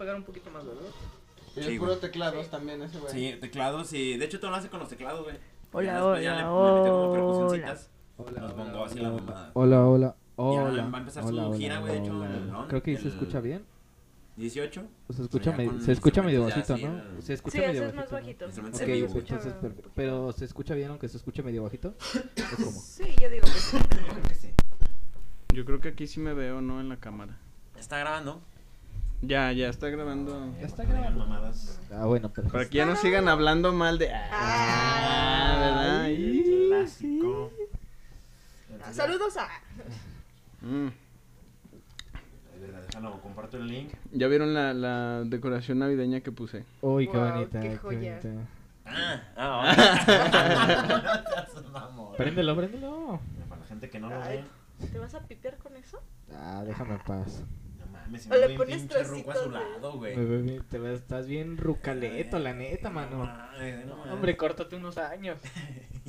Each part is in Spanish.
pegar un poquito más, ¿verdad? Y Sí, es puro güey. teclados también ese güey. Sí, teclados y de hecho todo lo hace con los teclados, güey. Hola, después ya hola, le- hola. percusioncitas. Los bongos y la mamada. Hola, hola. Ya Hola. va a empezar su hola, hola, gira, güey, de hecho, hola. en el Creo que el- se escucha bien. 18. Se escucha, ya me- con se escucha medio bajito, ¿no? el- Se escucha Sí, medio es más bajito. ¿no? bajito. Se Ok, vivo. escucha- entonces, perfecto. pero se escucha bien aunque se escuche medio bajito. ¿O cómo? Sí, yo digo sí. Que sí. Yo creo que aquí sí me veo, ¿no? En la cámara. Está grabando. Ya, ya está grabando. Ya está grabando. mamadas. Ah, bueno, perfecto. Para que ya no sigan hablando mal de. Ah, ¿verdad? El clásico. Ah, Saludos a. Mm. Déjalo, comparto el link. ¿Ya vieron la, la decoración navideña que puse? Uy, qué Wow, bonita. qué Qué joya. bonita. Ah, ah, ahora. Préndelo, préndelo. Para la gente que no lo ve. ¿Te vas a pipear con eso? Ah, déjame en paz. Mames, se O le me ve un pones pinche ruco a su trocitos de- lado, güey. Te ves, estás bien rucaleto, la neta, No mano. mames, no mames. Hombre, córtate unos años.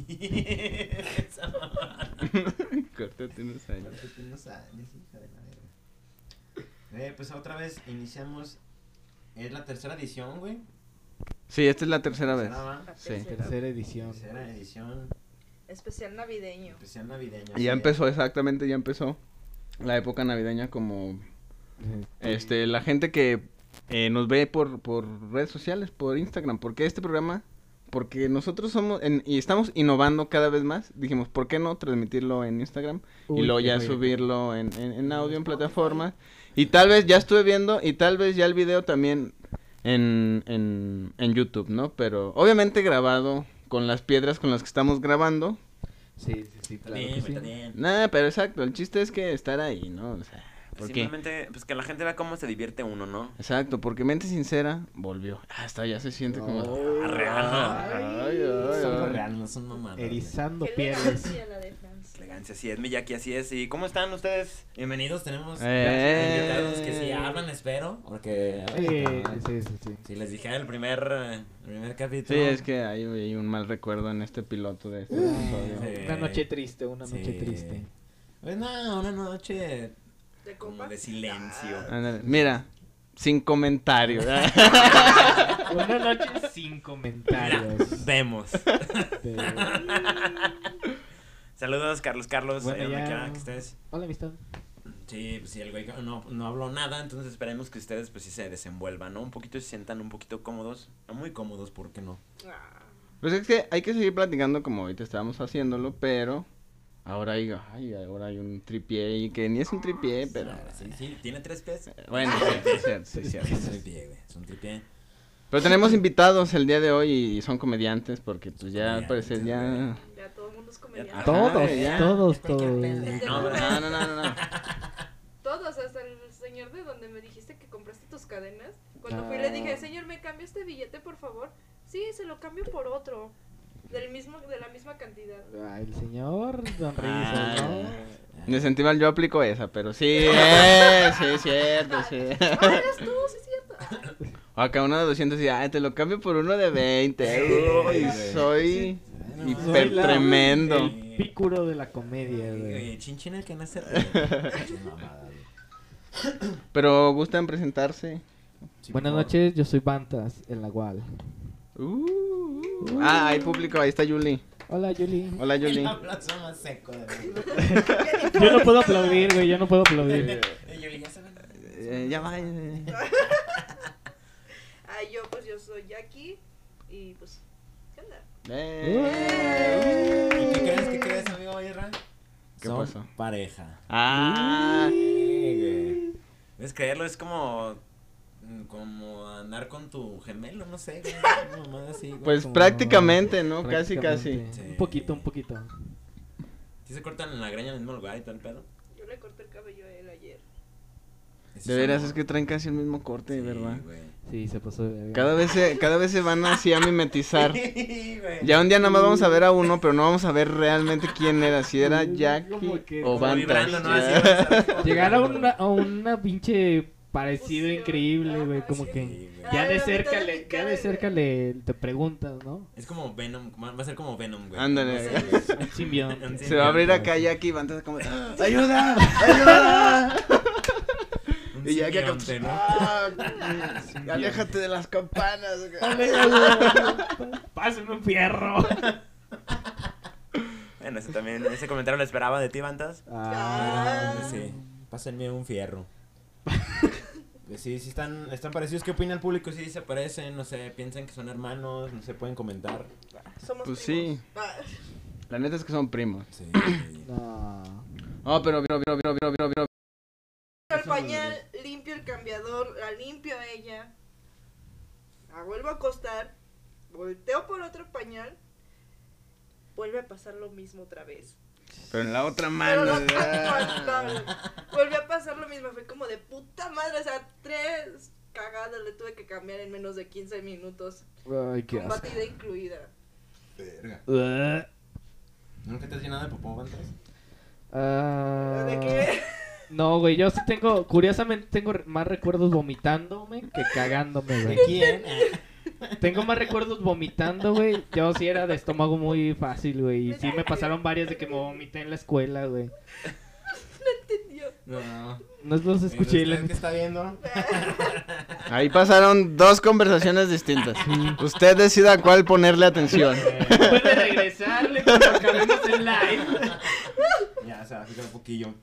Córtate unos años. Córtate unos años, hija de la verga. Eh, pues otra vez iniciamos. Es la tercera edición, güey. Sí, esta es la tercera vez. Tercera, Sí. tercera. Tercera edición. Tercera edición. Especial navideño. Especial navideño. Y ya empezó, exactamente, ya empezó la época navideña como este la gente que eh, nos ve por, por redes sociales, por Instagram, porque este programa, porque nosotros somos en- y estamos innovando cada vez más, dijimos, ¿por qué no transmitirlo en Instagram y luego ya subirlo en, en, en audio, en plataformas? Y tal vez ya estuve viendo y tal vez ya el video también en, en, en YouTube, ¿no? Pero obviamente grabado con las piedras con las que estamos grabando. Sí, sí, sí, claro. Bien, que sí. está bien. Nada, pero exacto, el chiste es que estar ahí, ¿no? O sea, porque... Simplemente, pues que la gente vea cómo se divierte uno, ¿no? Exacto, porque mente sincera volvió. Hasta ya se siente como... Oh, Ah, real, ¿no? Ay, ay, Son ay. real, no son mamadas. Erizando pieles. elegancia así es, Miyaki, así es. ¿Y cómo están ustedes? Bienvenidos, tenemos Eh. invitados que sí hablan, espero, porque... Eh, sí, sí, sí. Si les dije en el primer, el primer capítulo... Sí, es que hay, hay un mal recuerdo en este piloto de este episodio. Sí. Una noche triste, una Sí. noche triste. Pues no, una noche ¿De como copa? de silencio. Ándale, Mira, sin comentarios. Una noche sin comentarios. Vemos. Saludos, Carlos Carlos, Bueno, ya- quiera que estés. Hola, amistad. Sí, pues sí, el güey no, no habló nada, entonces esperemos que ustedes pues sí se desenvuelvan, ¿no? Un poquito se sientan un poquito cómodos, no muy cómodos, ¿por qué no? Ah, Pues es que hay que seguir platicando como ahorita estábamos haciéndolo, pero ahora hay, ay, ahora hay un tripié y que ni es un tripié, pero... Ah, Sí, sí, tiene tres pies. Bueno, sí, sí, es cierto, sí, es cierto. Es un tripié, güey, es un tripié. Pero tenemos invitados el día de hoy y son comediantes porque pues ya parecer ya... ya todo el mundo es comediante. Ajá, Todos, ya. todos, todos. No, No, no, no, no. Todos, hasta el señor de donde me dijiste que compraste tus cadenas. Cuando fui Ah. le dije, señor, ¿me cambia este billete, por favor? Sí, se lo cambio por otro. Del mismo, de la misma cantidad. Ah, el señor Don Ah, Rizzo, ¿no? En el Sentimental yo aplico esa, pero sí, eh, sí, es cierto, sí. Ah, eres tú, sí es cierto. Ah, O acá uno de 200 y, ay, te lo cambio por uno de 20. Uy, soy hiper tremendo. El pícuro de la comedia, güey. Chinchín el que güey. Pero gustan presentarse. Sí, Buenas por noches, yo soy Bantas, el Nahual. Uh, uh. Ah, hay público, ahí está Yuli. Hola, Yuli. Hola, El más seco de. Yo no puedo aplaudir, güey, yo no puedo aplaudir. Eh, Yuli, ya saben. Eh, ya va. eh. ah, yo, pues yo soy Jackie. Y pues, ¿qué onda? Eh. ¿Y qué crees? ¿Qué crees, amigo Irra? ¿Qué Son pasó? pareja. Ah, Sí, güey. ¿Ves creerlo? Es como. Como andar con tu gemelo, no sé, mamada así, pues Como- prácticamente, ¿no? Casi, casi. Sí. Un poquito, un poquito. ¿Sí se cortan en la greña en el mismo lugar y todo el pedo? Yo le corté el cabello a él ayer. De veras, es que traen casi el mismo corte, Sí, ¿verdad? güey. Sí, se pasó de. Cada vez se, cada vez se van así a mimetizar. Sí. Ya un día nada más vamos a ver a uno, pero no vamos a ver realmente quién era, si era Como Jackie que- o Bantas. vibrando, ¿no? Llegar a una, a una pinche parecido Fusión. increíble, güey, Ajá, como sí. que güey. ya de cerca le, ya de cerca güey. le te preguntas, ¿no? Es como Venom, va a ser como Venom, güey. Ándale. Güey. Un simbionte. Un Se va a abrir acá Jackie y Bantas como, ¡ayuda! ¡ayuda! Un Y Y ya que ¿no? Ah, Aléjate de las campanas. Pásenme un fierro. Bueno, ese también, ese comentario lo esperaba de ti, Bantas. Ah. Sí, pásenme un fierro. Sí, sí están, están parecidos. ¿Qué opina el público? Sí, se parecen, no sé, piensan que son hermanos, no se pueden comentar. Somos Pues primos. sí. Ah, La neta es que son primos. Sí. No. Oh, pero, pero, pero, pero, pero, pero, pero. el pañal, limpio el cambiador, la limpio a ella. La vuelvo a acostar. Volteo por otro pañal. Vuelve a pasar lo mismo otra vez. Pero en la otra Pero mano. no ah. tan Volvió a pasar lo mismo. Fue como de puta madre. O sea, tres cagadas le tuve que cambiar en menos de 15 minutos. Ay, qué Con asco. batida incluida. Verga. Uh, ¿Nunca te has llenado de popó, Bantas? ah, ¿De qué? No, güey, yo sí tengo, curiosamente tengo más recuerdos vomitándome que cagándome, ¿De güey. quién? Tengo más recuerdos vomitando, güey. Yo sí era de estómago muy fácil, güey. Y sí me pasaron varias de que me vomité en la escuela, güey. Entendió. No. No los escuché. ¿Usted qué neta. está viendo? Ahí pasaron dos conversaciones distintas. Usted decida a cuál ponerle atención. Puede regresarle cuando acabemos el live. Ya, o sea, fíjate un poquillo.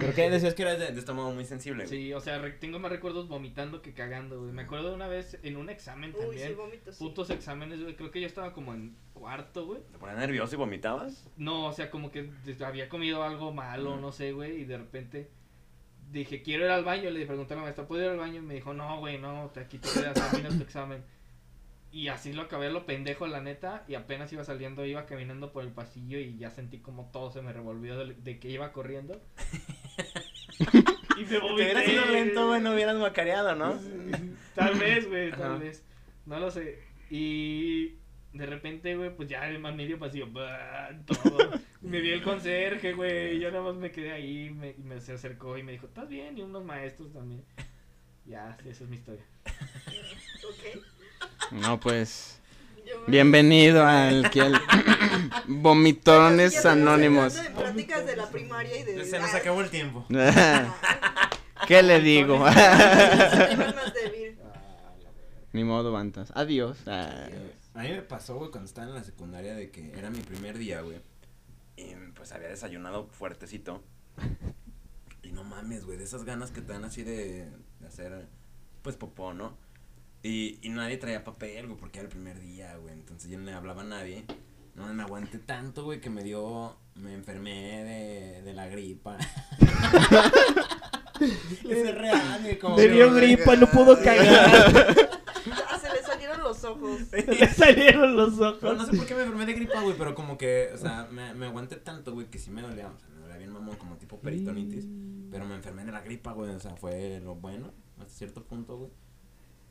¿Pero qué? Decías que eras de, de estómago muy sensible. güey. Sí, o sea, re- tengo más recuerdos vomitando que cagando, güey. Me acuerdo de una vez en un examen Uy, sí, también. vomito. sí. Putos exámenes, güey. Creo que yo estaba como en cuarto, güey. ¿Te ponías nervioso y vomitabas? No, o sea, como que había comido algo malo, Mm. no sé, güey, y de repente dije, quiero ir al baño, le pregunté a la maestra, ¿puedo ir al baño? Y me dijo, no, güey, no, te aquí te quedas, termina tu examen. Y así lo acabé lo pendejo, la neta, y apenas iba saliendo, iba caminando por el pasillo y ya sentí como todo se me revolvió de, de que iba corriendo. y me Te vomité. hubieras sido lento, güey, no hubieras macareado, ¿no? Tal vez, güey, tal Ajá. vez. No lo sé. Y de repente, güey, pues ya el más medio pasillo, bah, todo. me vi el conserje, güey, y yo nada más me quedé ahí, me, y me se acercó y me dijo, ¿estás bien? Y unos maestros también. Ya, sí, esa es mi historia. Ok. No, pues. Bienvenido al que al Vomitones Anónimos. hablando de prácticas de la primaria y de. Se nos acabó el tiempo. ¿Qué le digo? Ni modo, Bantas. Adiós. Ah. A mí me pasó, güey, cuando estaba en la secundaria de que era mi primer día, güey. Y pues había desayunado fuertecito. Y no mames, güey, de esas ganas que te dan así de, de hacer, pues, popó, ¿no? Y, y nadie traía papel, güey, porque era el primer día, güey. Entonces yo no le hablaba a nadie. No me aguanté tanto, güey, que me dio, me enfermé de, de la gripa. es real, güey, como Le que- dio gripa, no pudo cagar. Ah, se le salieron los ojos. Le salieron los Pero ojos. no sé por qué me enfermé de gripa, güey, pero como que, o sea, me, me aguanté tanto, güey, que sí me dolía, o sea, me dolía bien mamón, como tipo peritonitis, pero me enfermé de la gripa, güey, o sea, fue lo bueno, hasta cierto punto, güey,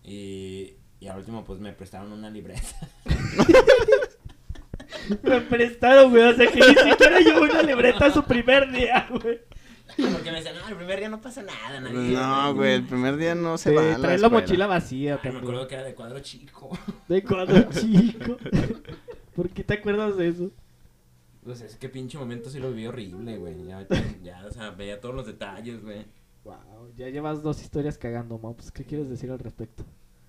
y, y al último, pues, me prestaron una libreta, Me prestaron, güey, o sea que ni siquiera llevó una libreta su primer día, güey. porque me decían, no, el primer día no pasa nada, nadie No, güey, el primer día no se Sí, va. a trae la mochila vacía Ay, me acuerdo que era de cuadro chico, De cuadro chico. ¿Por qué te acuerdas de eso? pues, es que pinche momento sí lo viví horrible, güey, ya, ya, o sea, veía todos los detalles, güey, Wow, ya llevas dos historias cagando, Mops. ¿Qué quieres decir al respecto?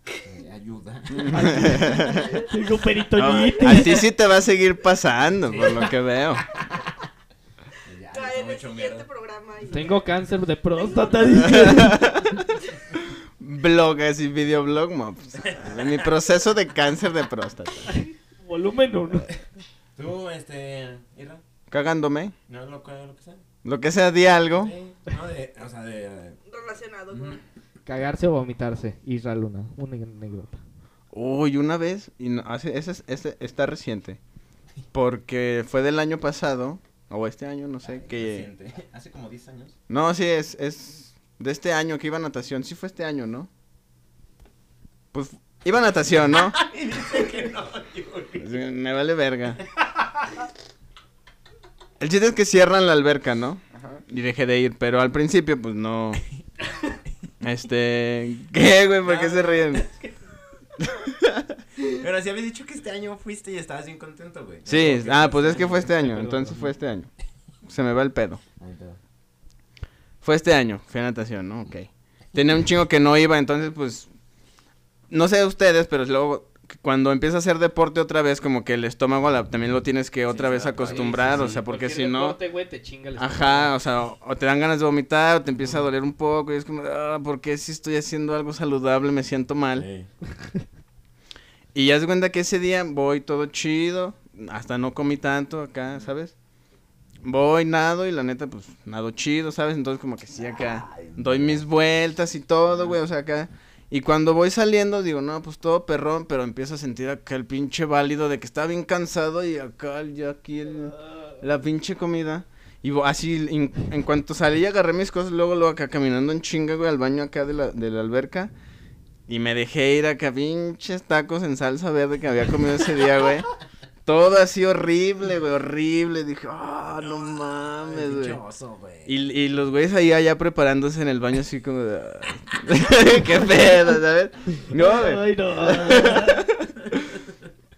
Eh, ayuda, Tengo No, peritonitis. a ti sí te va a seguir pasando, por lo que veo. ya, Cae no en el siguiente programa. y- Tengo cáncer de próstata. Blogs y videoblog mobs. Mi proceso de cáncer de próstata. Volumen 1. Tú, este, Ira, Cagándome. no, lo, que- lo que sea. Lo que sea, di algo. Sí, no, de, o sea, de... Relacionado. Cagarse o vomitarse. Isra Luna. Una anécdota. Uy, una vez, y no, hace, ese, es- ese está reciente. Porque fue del año pasado, o este año, no sé, Ay, que... reciente. Hace como 10 años. No, sí, es, es de este año que iba a natación. Sí fue este año, ¿no? Pues iba a natación, ¿no? Y dice que no, Yuri. Me vale verga. El chiste es que cierran la alberca, ¿no? Y dejé de ir, pero al principio, pues no. Este. ¿Qué, güey? ¿Por qué se ríen? Pero si habías dicho que este año fuiste y estabas bien contento, güey. Sí, ah, pues es que fue este año, entonces fue este año. Se me va el pedo. Fue este año, fui a natación, ¿no? Ok. tenía un chingo que no iba, entonces pues, no sé ustedes, pero luego cuando empieza a hacer deporte otra vez, como que el estómago la- también lo tienes que otra vez acostumbrar, Sí, sí, o sea, porque si no... deporte, güey, te chinga el Ajá, o sea, o, o te dan ganas de vomitar, o te empieza a doler un poco, y es como, ah, ¿por qué si estoy haciendo algo saludable me siento mal? Y ya se cuenta que ese día voy todo chido, hasta no comí tanto acá, ¿sabes? Voy, nado, y la neta, pues, nado chido, ¿sabes? Entonces como que sí, acá, doy mis vueltas y todo, güey, o sea, acá... Y cuando voy saliendo, digo, no, pues todo perrón, pero empiezo a sentir acá el pinche válido de que estaba bien cansado y acá ya aquí el... La pinche comida. Y así, en, en cuanto salí, agarré mis cosas, luego, luego acá caminando en chinga, güey, al baño acá de la, de la alberca. Y me dejé ir acá, pinches tacos en salsa verde que había comido ese día, güey. Todo así horrible, güey, horrible. Dije, ah, no mames, güey. Y, y los güeyes ahí allá preparándose en el baño así como de... "Ay, ¡Qué pedo, ¿sabes? No, güey. Ay, no.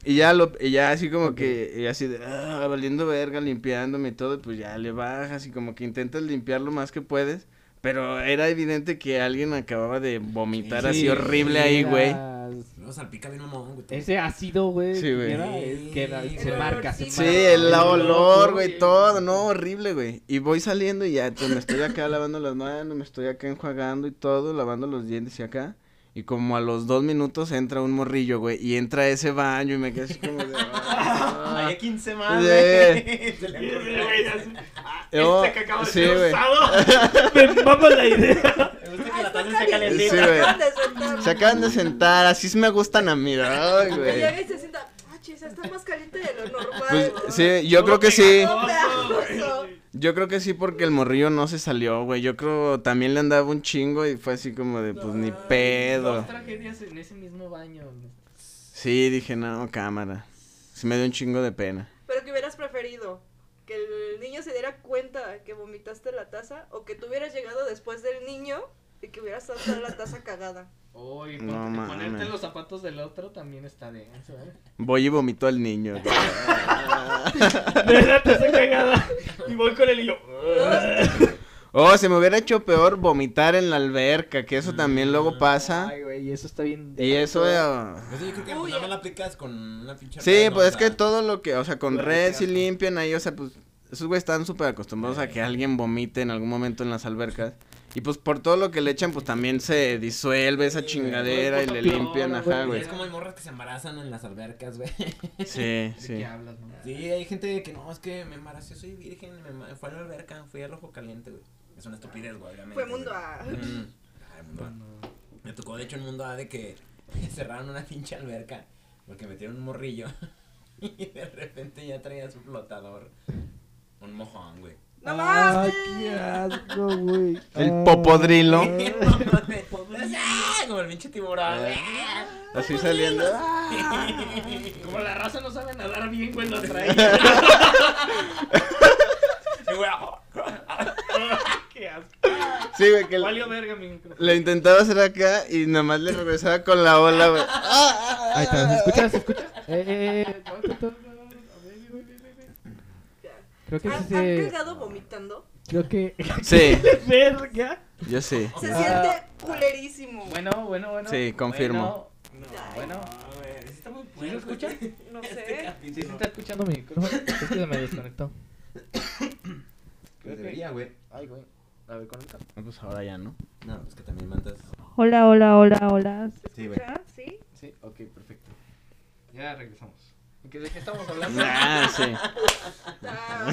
Y ya lo, y ya así como que, y así de, ah, valiendo verga, limpiándome y todo, pues ya le bajas y como que intentas limpiar lo más que puedes. Pero era evidente que alguien acababa de vomitar Sí, así horrible ahí, güey. Luego salpica bien mamón, güey. Ese ácido, güey. Sí, güey. que era- se el marca, se olorcito. Sí, marca. el olor, no, güey, todo, no, horrible, güey. Y voy saliendo y ya, pues me estoy acá lavando las manos, me estoy acá enjuagando y todo, lavando los dientes y acá. Y como a los dos minutos entra un morrillo, güey, y entra a ese baño y me quedé así como de... ah. Hay 15 más, güey. Se le ocurrió. No, Este que acaba de sí, ser usado. Me mama la idea. Me gusta que Ay, la está taza esté calientito, Sí, güey. Se acaban de sentar, así me gustan a mí, ay, Y güey. llega y se sienta, ah, chis, está más caliente de lo normal. Pues güey". sí, yo creo que sí. Yo creo que sí porque el morrillo no se salió, güey. Yo creo también le andaba un chingo y fue así como de, pues ni pedo. Dos tragedias en ese mismo baño. Sí, dije, no, cámara. Sí me dio un chingo de pena. Pero que hubieras preferido que el niño se diera cuenta que vomitaste la taza o que tú hubieras llegado después del niño y que hubieras estado la taza cagada. Uy, No ponte- mames. ponerte los zapatos del otro también está de eso, ¿eh? Voy y vomito al niño. De la taza cagada. Y voy con el y yo. Oh, se me hubiera hecho peor vomitar en la alberca, que eso también luego pasa. Ay, güey, y eso está bien. Y eso, eh, Pues sí, yo creo que Uy, pues, la aplicas con una pinche Sí, red, ¿no? pues O es sea, que todo lo que, o sea, con red si limpian ahí, o sea, pues esos güeyes están súper acostumbrados a que alguien vomite en algún momento en las albercas. Y pues por todo lo que le echan, pues también se disuelve esa Sí, chingadera y le limpian, no, ajá, güey. Es como hay morras que se embarazan en las albercas, güey. Sí, ¿De sí. qué hablas, no? Sí, hay gente que no, es que me embaracé, soy virgen, me fue a la alberca, fui al ojo caliente, güey. Es una estupidez, güey, obviamente. Fue mundo. A. Mm. Ay, mundo A. Me tocó, de hecho, en mundo A de que cerraron una pinche alberca porque metieron un morrillo y de repente ya traía su flotador. Un mojón, güey. ¡No más! qué asco, güey. El popodrilo. Como el pinche tiburón, güey. Así saliendo. Como la raza no sabe nadar bien, güey, lo trae. Y, güey, Qué asco. Sí, güey, que Valió verga mi micrófono. le intentaba hacer acá y nada más le regresaba con la ola, güey. Ahí está, ¿se escucha? ¿Se escucha? Eh, eh, eh. Creo que ¿Han, sí han se. cagado vomitando? Creo que. Sí, Verga. yo sí. Se Ah. siente culerísimo. Bueno, bueno, bueno. Sí, confirmo. Bueno, bueno. No, güey, sí está muy ¿Sí se escucha? No este sé. Sí, se está escuchando mi micrófono. Es que se me desconectó. Pues debería, güey. Ay, güey. A ver, conecta. No, Pues ahora ya, ¿no? No, es que también mandas. Hola, hola, hola, hola. Sí, güey. ¿Sí? Sí, ok, perfecto. Ya regresamos. ¿De qué, de qué estamos hablando? Ah, sí.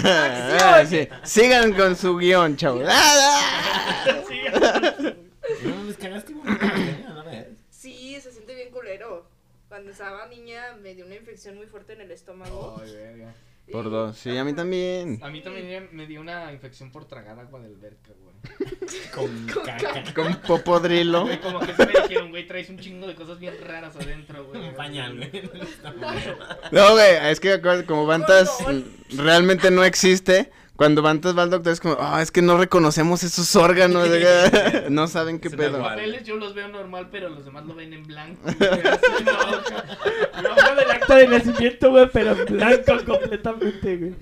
Ah, sí. Sigan con su guion, chavos. Sí. Se siente bien culero. Cuando estaba niña me dio una infección muy fuerte en el estómago. Ay, verga. Por dos. Sí, a mí también. A mí también me dio una infección por tragar agua del verca, güey. Con caca. Con popodrilo. Güey, Como que se me dijeron, güey, traes un chingo de cosas bien raras adentro, güey. Un pañal, güey. No, güey, es que acuérdate, como Bantas realmente no existe. Cuando Bantas va al doctor es como, ah, es que no reconocemos esos órganos. no saben qué pedo. igual. papeles yo los veo normal, pero los demás lo ven en blanco. güey, hoja del acta de nacimiento, güey, pero en blanco completamente, güey.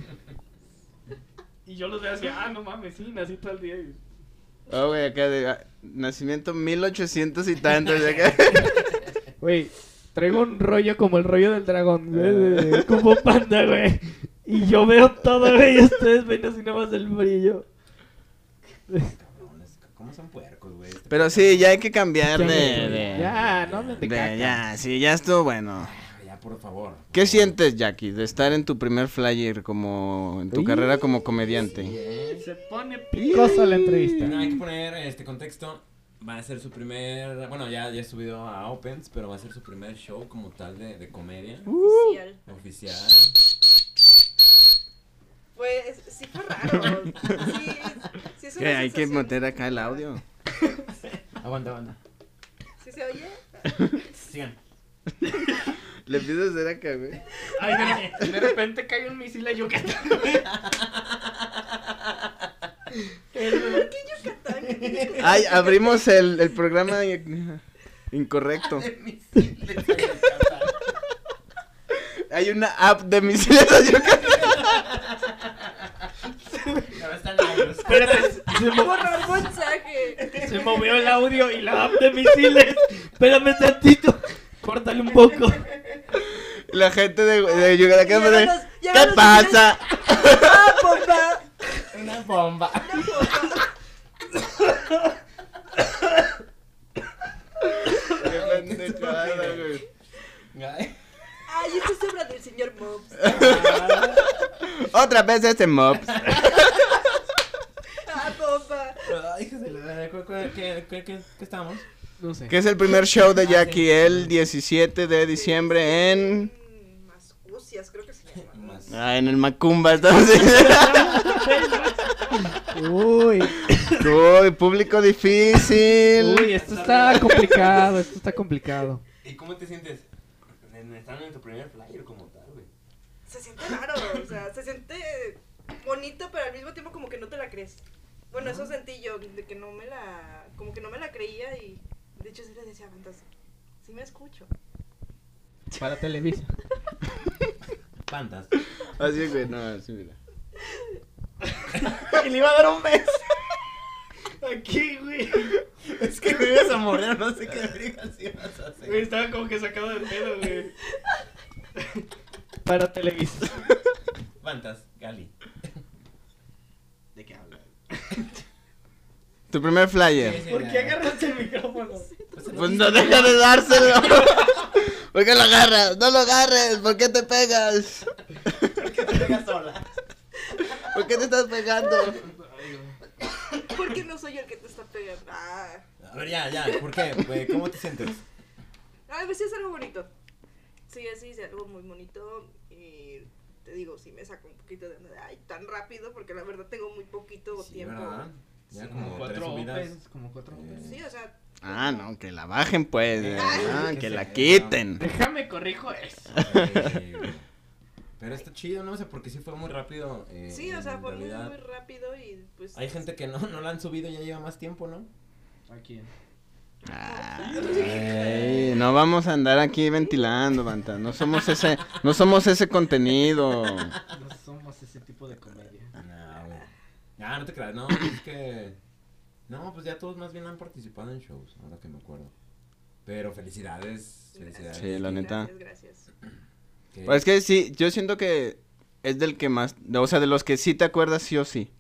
Y yo los veo así, ah, no mames, sí, nací todo el día. y- Oh, güey, acá de ah, nacimiento 1800 y tantos. de acá. Güey, traigo un rollo como el rollo del dragón, güey, de- de Kung Fu Panda, güey. Y yo veo todo, güey, y ustedes ven así nada más el brillo. Cabrones, ¿Cómo son puercos, güey? Pero sí, ya hay que cambiar de. de- Ya, no de- caca. ya, sí, ya estuvo bueno. Ya, por favor. ¿Qué sientes, Jackie, de estar en tu primer flyer como en tu Uy. carrera como comediante? Sí, ¿eh? Se pone Picosa la entrevista. No, hay que poner este contexto. Va a ser su primer. Bueno, ya, ya he subido a Opens, pero va a ser su primer show como tal de, de comedia. Oficial. Oficial. Pues sí fue raro. Sí, sí es una hay que meter acá el audio. Aguanta, aguanta. ¿Sí se oye? Sigan. Le empiezo a hacer acá, güey. Ay, de, de repente cae un misil a Yucatán. ¿Por qué Yucatán? Ay, abrimos el, el programa in- incorrecto. Hay una app de misiles a Yucatán. Están. Espérate, se, mo- Borrar mensaje. se movió el audio y la app de misiles. Espérame tantito. Córtale un poco. La gente de, de Yucatán. ¿Qué, ¿Qué pasa? ¡Ah, bomba! Una bomba. ¡Una bomba! Qué pendejada, güey. Ay. Ay, esto es obra del señor Mobs. Otra vez este mob. ¡Ah, bomba! Ay, hijos de la- ¿Qué, qué, qué, qué, qué estamos? No sé. Que es el primer show de Jackie el 17 de diciembre en. Mascucias, creo que se llama. Ah, en el Macumba. Estamos Uy, Uy, público difícil. uy, esto está complicado, esto está complicado. ¿Y cómo te sientes? En- Estando en tu primer flyer como tal, güey. Se siente raro, o sea, se siente bonito, pero al mismo tiempo como que no te la crees. Bueno, eso sentí yo, de que no me la, como que no me la creía y de hecho sí le decía, entonces, sí me escucho. Para Televisa. Pantas. Así, güey, no, así, mira. Y le iba a dar un beso. Aquí, güey. Es que me ibas a morder, no sé qué vergas ibas a Güey, hacer. estaba como que sacado de pedo, güey. Para Televisa. Pantas, Gali. ¿De qué hablas? Tu primer flyer. Sí, sí, ¿Por qué agarraste el micrófono? Pues no deja de dárselo. ¿Por qué lo agarras? No lo agarres. ¿Por qué te pegas? ¿Por qué te pegas sola? ¿Por qué te estás pegando? ¿Por qué no soy el que te está pegando? Ah, A ver, ya, ya. ¿Por qué? ¿Cómo te sientes? a ver si es algo bonito. Sí, sí, es algo muy bonito y te digo, sí me saca un poquito de, ay, tan rápido, porque la verdad tengo muy poquito Sí, tiempo. ¿verdad? Ya como cuatro subidas. opens, como cuatro Eh, opens. Sí, o sea, Ah, no, que la bajen pues. eh. Ah, que la quiten. Déjame corrijo eso. eh. Pero está chido, ¿no? O sea, porque sí fue muy rápido. eh, sí, o sea, fue muy, realidad. muy rápido y pues... Hay gente que no, no la han subido y ya lleva más tiempo, ¿no? ¿A quién? Ay, no vamos a andar aquí ventilando, Banta. No somos ese, no somos ese contenido. No somos ese tipo de comedia. Ya, no te creas, no, es que... No, pues ya todos más bien han participado en shows, ahora que me acuerdo. Pero felicidades, felicidades. Sí, la neta. Gracias, gracias. Pues es que sí, yo siento que es del que más, o sea, de los que sí te acuerdas sí o sí.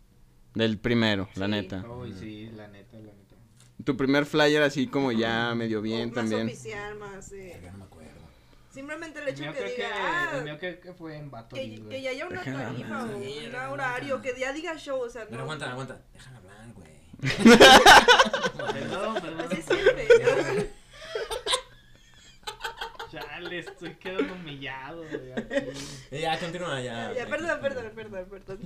Del primero, la neta. Uy, sí, la neta, la neta. Tu primer flyer así como ya medio bien más también. oficial, más... eh, Verga, no me acuerdo. Simplemente el hecho que creo que, diga, ah, el mío creo que fue en Bato. que, que ya haya una tarifa o un horario, que ya diga show, o sea, Pero no... aguanta, aguanta. Déjala hablar, güey. Perdón, perdón. Así siempre. Chale, estoy quedando humillado, güey. aquí. Eh, Ya, continúa, ya. ya, perdón, perdón, perdón, perdón.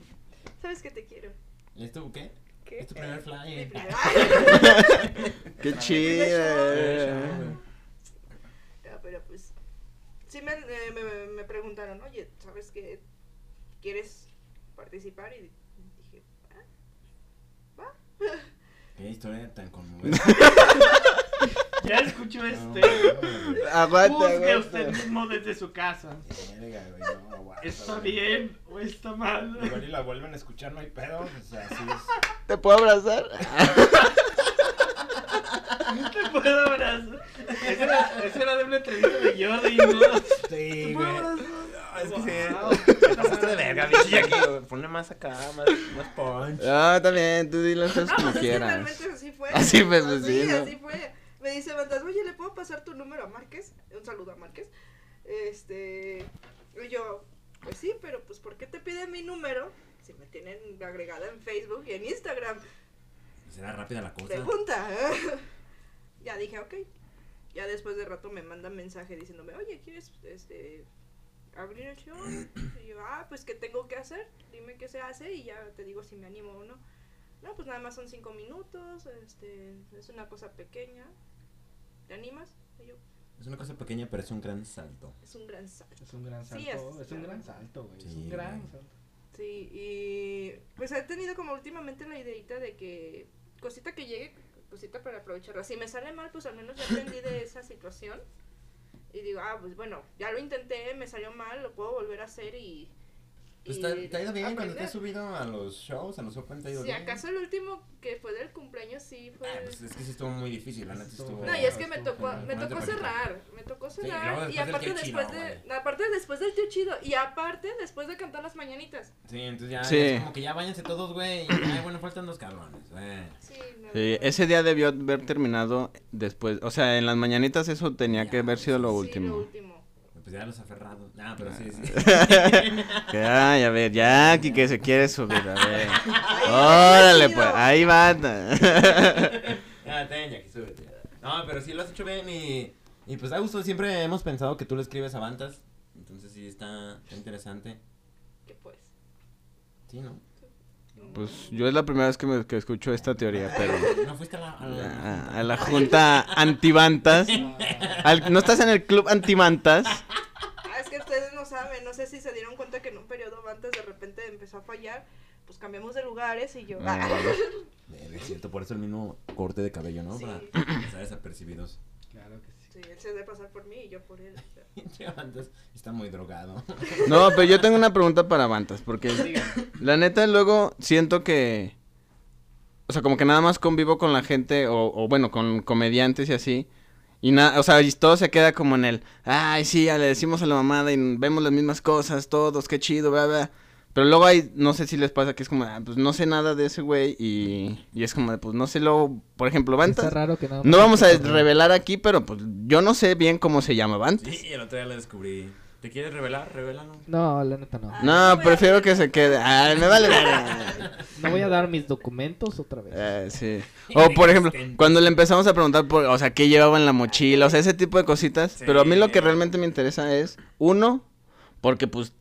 ¿Sabes que te quiero? ¿Y esto qué? ¿Qué? Es tu primer Mi flyer. primer- Qué chido. Sí me, eh, me, me preguntaron, oye, ¿sabes que quieres participar? Y dije, ah, va. Qué historia tan conmovedora. Ya escuchó este. No, güey. Aguanta, aguanta. usted mismo desde su casa. Verga, güey, no, aguanta. ¿Está bien o está mal? Igual y la vuelven a escuchar, no hay pedo. O sea, sí es. ¿Te puedo abrazar? Te puedo abrazar. Esa era, esa era de una entrevista de Jordi, ¿no? Sí. Ah, Es que Wow. sí. Te pasaste de verga, bicho. Aquí, ponle más acá, más, más punch. Ah, también, tú dile las cosas como pues es que quieras. realmente así fue. Así fue, pues, Así, sí, ¿no? así fue. Me dice Bandas, oye, ¿le puedo pasar tu número a Márquez? Un saludo a Márquez. Este. Y yo, pues sí, pero pues ¿por qué te piden mi número? Si me tienen agregada en Facebook y en Instagram. Será rápida la cosa. Pregunta. Ya dije, ok. Ya después de rato me mandan mensaje diciéndome, oye, ¿quieres este abrir el show? Y yo, ah, pues ¿qué tengo que hacer? Dime qué se hace y ya te digo si me animo o no. No, pues nada más son cinco minutos, este, es una cosa pequeña. ¿Te animas? Y yo, Es una cosa pequeña, pero es un gran salto. es un gran salto. Es un gran salto. Sí, es- es, un gran salto, güey. es Sí, un gran güey. salto. Sí, y pues he tenido como últimamente la ideita de que cosita que llegue, cosita para aprovecharla. Si me sale mal, pues al menos ya aprendí de esa situación. Y digo, ah, pues bueno, ya lo intenté, me salió mal, lo puedo volver a hacer y... Pues y te, te ha ido bien cuando te has subido a los shows, a los Open, te ha ido Si bien. acaso el último que fue del cumpleaños sí fue... Ah, pues es que sí estuvo muy difícil, la neta Estuvo-. No, y es que me tocó, me tocó cerrar, me tocó cerrar y después del aparte después chido, de, aparte después del tío chido y aparte después de cantar las mañanitas. Sí, entonces ya, Sí. ya es como que ya váyanse todos, güey. y, Ay, bueno, faltan dos cabrones, güey. Sí, no, Sí, no. ese día debió haber terminado después. O sea, en las mañanitas eso tenía que haber sido lo Sí, último. lo último. Pues ya los aferrados. Ah, pero sí, sí. Que, ay, a ver, ya aquí que se quiere subir, a ver. Órale, pues, ahí va. Ya, ten, ya que súbete. No, pero sí lo has hecho bien y, y pues da gusto. Siempre hemos pensado que tú le escribes a Bantas. Entonces sí está, está interesante. Que pues. Sí, ¿no? Pues yo es la primera vez que, me, que escucho esta teoría, pero No fuiste a la. A la- a, a la junta antibantas. al- ¿No estás en el club antibantas? Ah, es que ustedes no saben, no sé si se dieron cuenta que en un periodo antes de repente empezó a fallar, pues cambiamos de lugares y yo... Ah. Verga, Es cierto, por eso el mismo corte de cabello, ¿no? Sí. Para pasar desapercibidos. Claro que sí. Sí, él se debe pasar por mí y yo por él. Bantas está muy drogado. No, pero yo tengo una pregunta para Bantas, porque la neta luego siento que... O sea, como que nada más convivo con la gente, o, o bueno, con comediantes y así. Y nada, o sea, y todo se queda como en el, ay, sí, ya le decimos a la mamada y vemos las mismas cosas, todos, qué chido, bla, bla. Pero luego hay, no sé si les pasa que es como, ah, pues no sé nada de ese güey y, y es como, de, pues no sé luego, por ejemplo, Está Bantas. raro que nada No vamos a revelar aquí, pero pues yo no sé bien cómo se llama Bantas. Sí, el otro día lo descubrí. ¿Te quieres revelar? Revélalo. No, la neta no. No, prefiero que se quede. Ay, me vale. No voy a dar mis documentos otra vez. Eh, sí. O por ejemplo, cuando le empezamos a preguntar por, o sea, qué llevaba en la mochila, o sea, ese tipo de cositas. Sí. Pero a mí lo que realmente me interesa es, uno, porque pues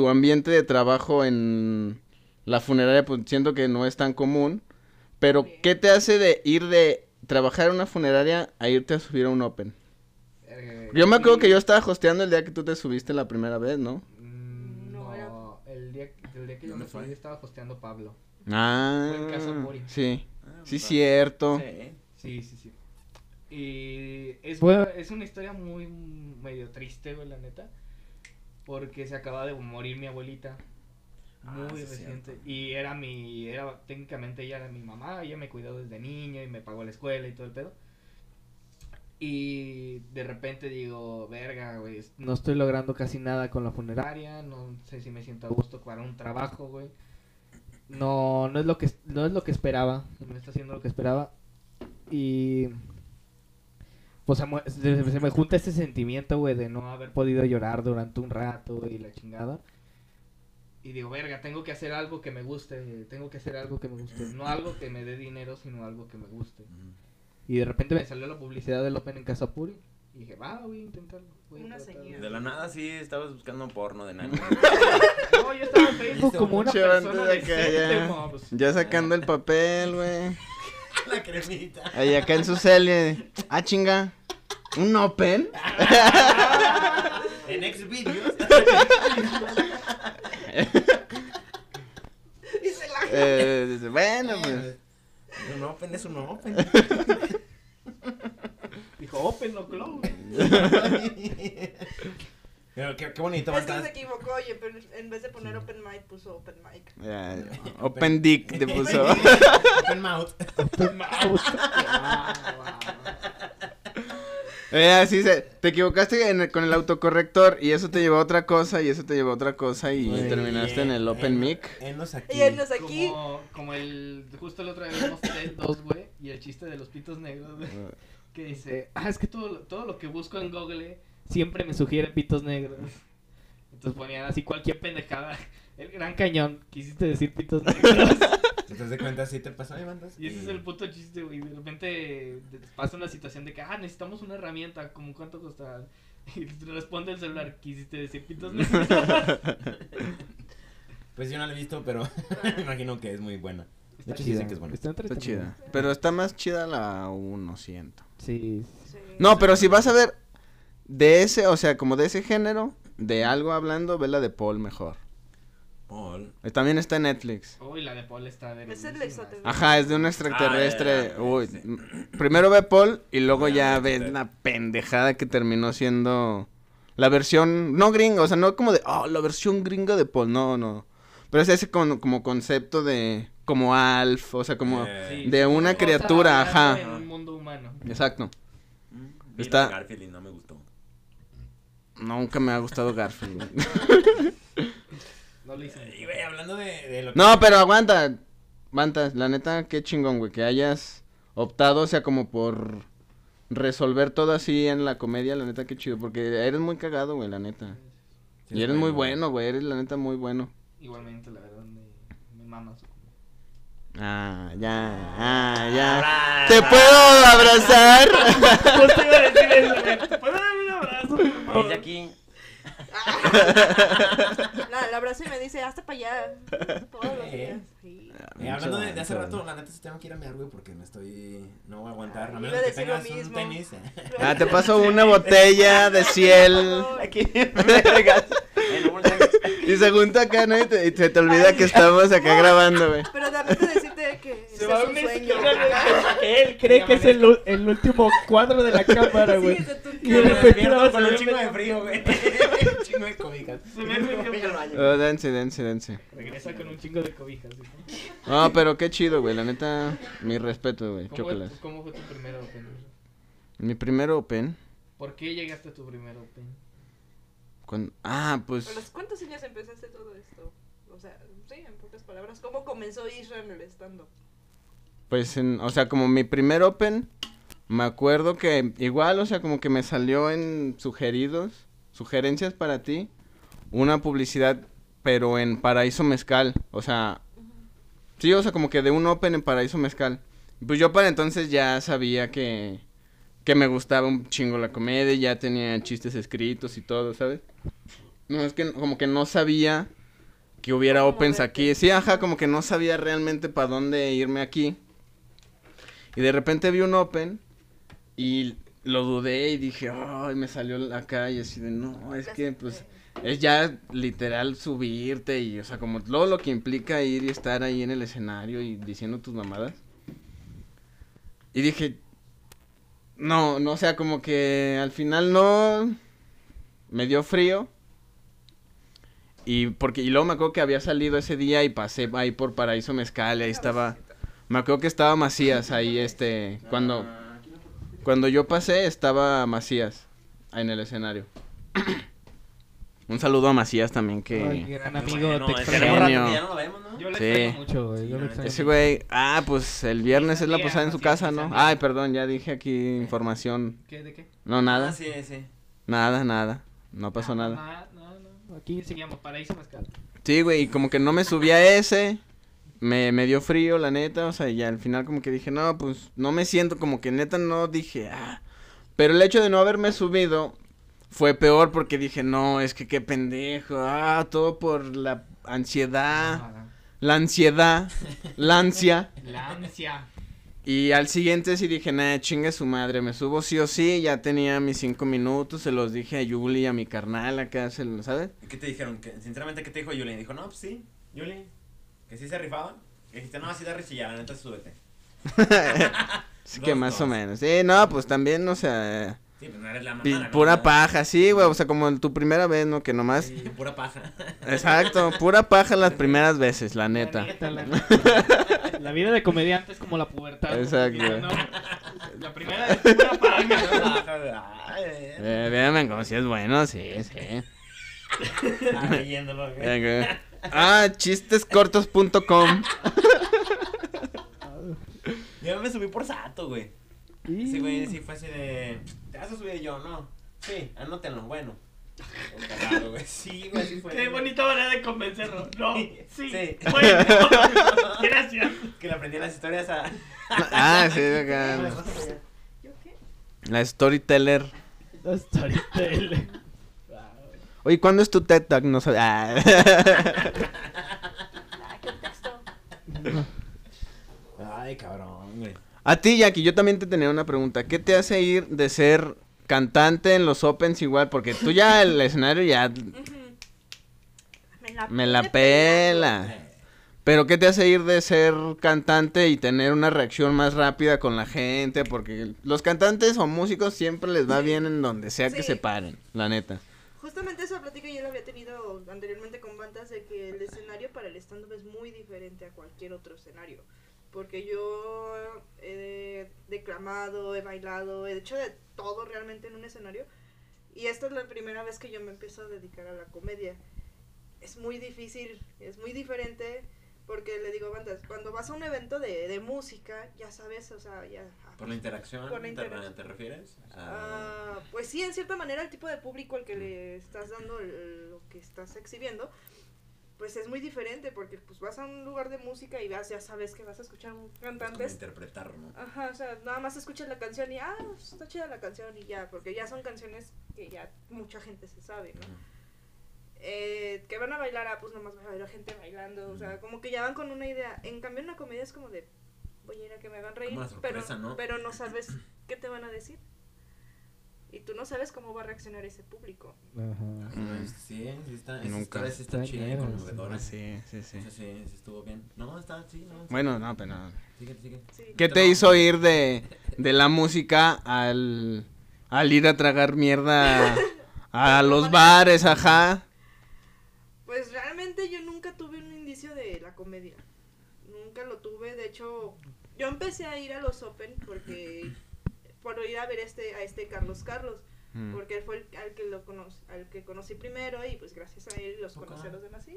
tu ambiente de trabajo en la funeraria, pues siento que no es tan común. Pero. ¿qué te hace de ir de trabajar en una funeraria a irte a subir a un open? Eh, Yo me acuerdo que yo estaba hosteando el día que tú te subiste la primera vez, ¿no? Mm, No No, era- el día, el día que yo ¿Dónde me fue? subí estaba hosteando Pablo. Ah, Fue en Casa Mori. sí. Ah, Sí, va. cierto. Sí. Sí, sí, sí. Y es, Fue- es una historia muy medio triste, güey, la neta. Porque se acaba de morir mi abuelita. Ah, Muy sí es reciente. Y era mi, era, técnicamente ella era mi mamá, ella me cuidó desde niño y me pagó la escuela y todo el pedo. Y de repente digo, verga, güey, No estoy logrando casi nada con la funeraria. No sé si me siento a gusto para un trabajo, güey. No, no es lo que no es lo que esperaba. No está haciendo lo que esperaba. Y pues se, se- se me junta este sentimiento, güey, de no haber podido llorar durante un rato y la chingada. Y digo, verga, tengo que hacer algo que me guste, tengo que hacer algo que me guste. No algo que me dé dinero, sino algo que me guste. Y de repente me salió la publicidad del Open en Casa Puri. Y dije, va, voy a intentarlo. voy a Una tratarlo". señal. De la nada sí estabas buscando porno de nano. No, yo estaba en Facebook como una persona de que decente, ya- sacando el papel, güey. la cremita. Ahí acá en su cel. Ah, chinga. ¿Un open? En Xvideos. Dice la Eh, dice, bueno, pues. Un open es un open. Dijo, open o close. Pero qué, qué bonito va a Es que se equivocó y en- en vez de poner open mic puso open mic. Ya, Open Dick te puso. Open mouth. Eh, así se, te equivocaste en el- con el autocorrector y eso te llevó a otra cosa y eso te llevó a otra cosa y terminaste en el Open En- Mic. Enos aquí. Y él nos aquí. Como, como el. Justo la otra vez vimos Ted 2, güey. Y el chiste de los pitos negros, güey. Que dice: Ah, es que todo, lo- todo lo que busco en Google siempre me sugiere pitos negros. Entonces ponían así cualquier pendejada. El gran cañón, quisiste decir pitos negros. Si te das cuenta, sí te pasó, Ivandas. Y ese es el puto chiste, güey. De repente de- pasa una situación de que, ah, necesitamos una herramienta. ¿Cómo cuánto costará? Y te responde el celular, quisiste decir pitos. Pues yo no la he visto, pero me imagino que es muy buena. De Está hecho, sí chida, dicen que es buena. Está Está entretenida. chida. Pero está más chida la 1, siento. Sí. Sí. No, pero si vas a ver de ese, o sea, como de ese género, de algo hablando, ve la de Paul mejor. Paul. También está en Netflix. Uy, la de Paul está de Es el Ajá, es de un extraterrestre. Ah, ya, Uy, sí. primero ve Paul y luego Ya, ves ya. la pendejada que terminó siendo la versión, no gringa, o sea, no como de, oh, la versión gringa de Paul, no, no. Pero es ese como, como concepto de, como Alf, o sea, como, Eh, Sí, de sí, una criatura, ajá. En un mundo humano. exacto. mm, Está- Garfield y no me gustó. Nunca me ha gustado Garfield. No lo hice. Y, güey, hablando de, de lo que... No, pero aguanta. Aguanta, la neta, qué chingón, güey, que hayas optado, o sea, como por resolver todo así en la comedia, la neta, qué chido, porque eres muy cagado, güey, la neta. Sí, y es eres muy bueno, güey, eres la neta muy bueno. Igualmente, la verdad, me, me mama su Ah, ya, ah, ya. ¿Te puedo abrazar? Justo iba a decir eso, güey. ¿Te puedo dar un abrazo, por favor? Ella aquí. La, la abrazo y me dice, hasta para allá. Todos los Eh. días. Sí. Eh, hablando de, de hace rato, la neta sí tengo que ir a mear, güey, porque me estoy... No voy a aguantar. Ay, A iba menos que tengas un mismo. tenis. Ah, te paso una botella de ciel. Aquí. Y se junta acá, ¿no? Y, te- y se te olvida que estamos acá grabando, güey. Pero también te decirte que Se ese va es a un una sueño. esquina de- que él cree que es el, el último cuadro de la cámara, güey. Sí, Y de repente vas con un chingo de frío, güey. un chingo de cobijas. Oh, dense, dense, dense. Regresa con un chingo de cobijas. No, pero qué chido, güey, la neta, mi respeto, güey, ¿Cómo, chócalas. fue- ¿Cómo fue tu primer Open? Mi primer Open, ¿Por qué llegaste a tu primer Open? cuando... Ah, ¿A los pues... cuántos años empezaste todo esto? O sea, sí, en pocas palabras, ¿cómo comenzó Israel en el stand-up? Pues, en, o sea, como mi primer Open, me acuerdo que igual, o sea, como que me salió en sugeridos, sugerencias para ti, una publicidad, pero en Paraíso Mezcal, o sea, sí, o sea, como que de un Open en Paraíso Mezcal. Pues yo para entonces ya sabía que, que me gustaba un chingo la comedia, ya tenía chistes escritos y todo, ¿sabes? No, es que como que no sabía que hubiera ¿Cómo Opens aquí. Sí, ajá, como que no sabía realmente para dónde irme aquí. Y de repente vi un Open y lo dudé y dije, ay, me salió acá y así de, no, es que pues es ya literal subirte y, o sea, como todo lo que implica ir y estar ahí en el escenario y diciendo tus mamadas. Y dije, no, no, o sea, como que al final no, me dio frío. Y porque, y luego me acuerdo que había salido ese día y pasé ahí por Paraíso Mezcal, y ahí estaba, me acuerdo que estaba Macías ahí, este, cuando, cuando yo pasé estaba Macías en el escenario. Un saludo a Macías también Ay, que... gran amigo, Bueno, te extraño. ya no lo vemos, ¿no? Yo le Sí. extraño mucho, güey. Yo le Sí, extraño Ese güey, ah, pues el viernes es la posada en su casa, ¿no? Ay, perdón, ya dije aquí información. ¿Qué? ¿De qué? No, nada, Ah, sí, sí. nada, nada, no pasó Ah, nada. mamá, No, no. Aquí seguíamos Paraíso Mezcal. Sí, güey, y como que no me subí a ese. Me, me dio frío, la neta. O sea, y al final como que dije, no, pues no me siento como que neta no dije, ah. Pero el hecho de no haberme subido fue peor porque dije, no, es que qué pendejo. Ah, todo por la ansiedad. La ansiedad. La ansia. La ansia. Y al siguiente sí dije, nah, chingue su madre, me subo sí o sí. Ya tenía mis cinco minutos, se los dije a Yuli, a mi carnal acá, se lo, ¿sabes? ¿Y ¿Qué te dijeron? ¿Qué- sinceramente, ¿qué te dijo Yuli? Dijo, no, pues sí, Yuli, que sí se rifaba. Y dijiste, no, así da risilla, la neta, súbete. Sí que Dos, más o menos. Sí, no, pues también, o sea, Sí, pues no eres la mamá. la pura paja, sí, güey, o sea, como tu primera vez, ¿no? Que nomás... Sí, pura paja. Exacto, pura paja las primeras veces, la La neta. neta, la, la vida de comediante es como la pubertad. Exacto. ¿no? La primera es pura paga. Ay, Eh, véanme como si es bueno, sí, sí. ah, leyéndolo, güey. Ah, chistescortos.com. Yo me subí por Sato, güey. Sí, güey, sí fue así de. ¿Te vas a subir yo? No. Sí, anótenlo, bueno. Güey. Sí, güey, sí fue. Qué bonita manera de convencerlo. No, sí. Sí. Bueno, gracias. Que le aprendí las historias a. Ah, sí, acá. ¿Yo qué? La storyteller. La storyteller. Oye, ¿cuándo es tu TED Talk? No sé. Ah. Ay, cabrón, güey. A ti, Jackie, yo también te tenía una pregunta. ¿Qué te hace ir de ser cantante en los Opens igual? Porque tú ya el escenario ya. Me la, me la pone pela. Pero ¿qué te hace ir de ser cantante y tener una reacción más rápida con la gente? Porque los cantantes o músicos siempre les va bien en donde sea que Sí. se paren, la neta. Justamente esa plática yo la había tenido anteriormente con bandas de que el escenario para el stand-up es muy diferente a cualquier otro escenario. Porque yo he declamado, he bailado, he hecho de todo realmente en un escenario. Y esta es la primera vez que yo me empiezo a dedicar a la comedia. Es muy difícil, es muy diferente. Porque le digo bandas, cuando vas a un evento de, de música, ya sabes, o sea, ya... Por la interacción, Por la ¿te- interacción. ¿te refieres? Ah, Ah, pues sí, en cierta manera el tipo de público al que le estás dando el- lo que estás exhibiendo, pues es muy diferente porque pues vas a un lugar de música y vas, ya sabes que vas a escuchar un es como cantantes. interpretar, ¿no? Ajá, o sea, nada más escuchas la canción y ah, pues, está chida la canción y ya, porque ya son canciones que ya mucha gente se sabe, ¿no? Eh, que van a bailar, ah, pues nomás va a haber gente bailando, o sea, como que ya van con una idea. En cambio, en la comedia es como de, voy a ir a que me hagan reír, una sorpresa, pero, ¿no? pero no sabes qué te van a decir. Y tú no sabes cómo va a reaccionar ese público. Ajá. Sí, sí está. Nunca. sí está Está chida y conmovedora. Sí, sí, sí. Esa sí, sí estuvo bien. No, está, sí, no. sí. Bueno, no, pero no. Sigue, sigue. Sí. ¿Qué te hizo ir de, de la música al, al ir a tragar mierda a los bares, ajá? Pues realmente yo nunca tuve un indicio de la comedia. Nunca lo tuve. De hecho, yo empecé a ir a los Open porque por ir a ver este a este Carlos Carlos, Mm. porque él fue el, al que lo conocí, al que conocí primero y pues gracias a él los conocí a los demás. Sí,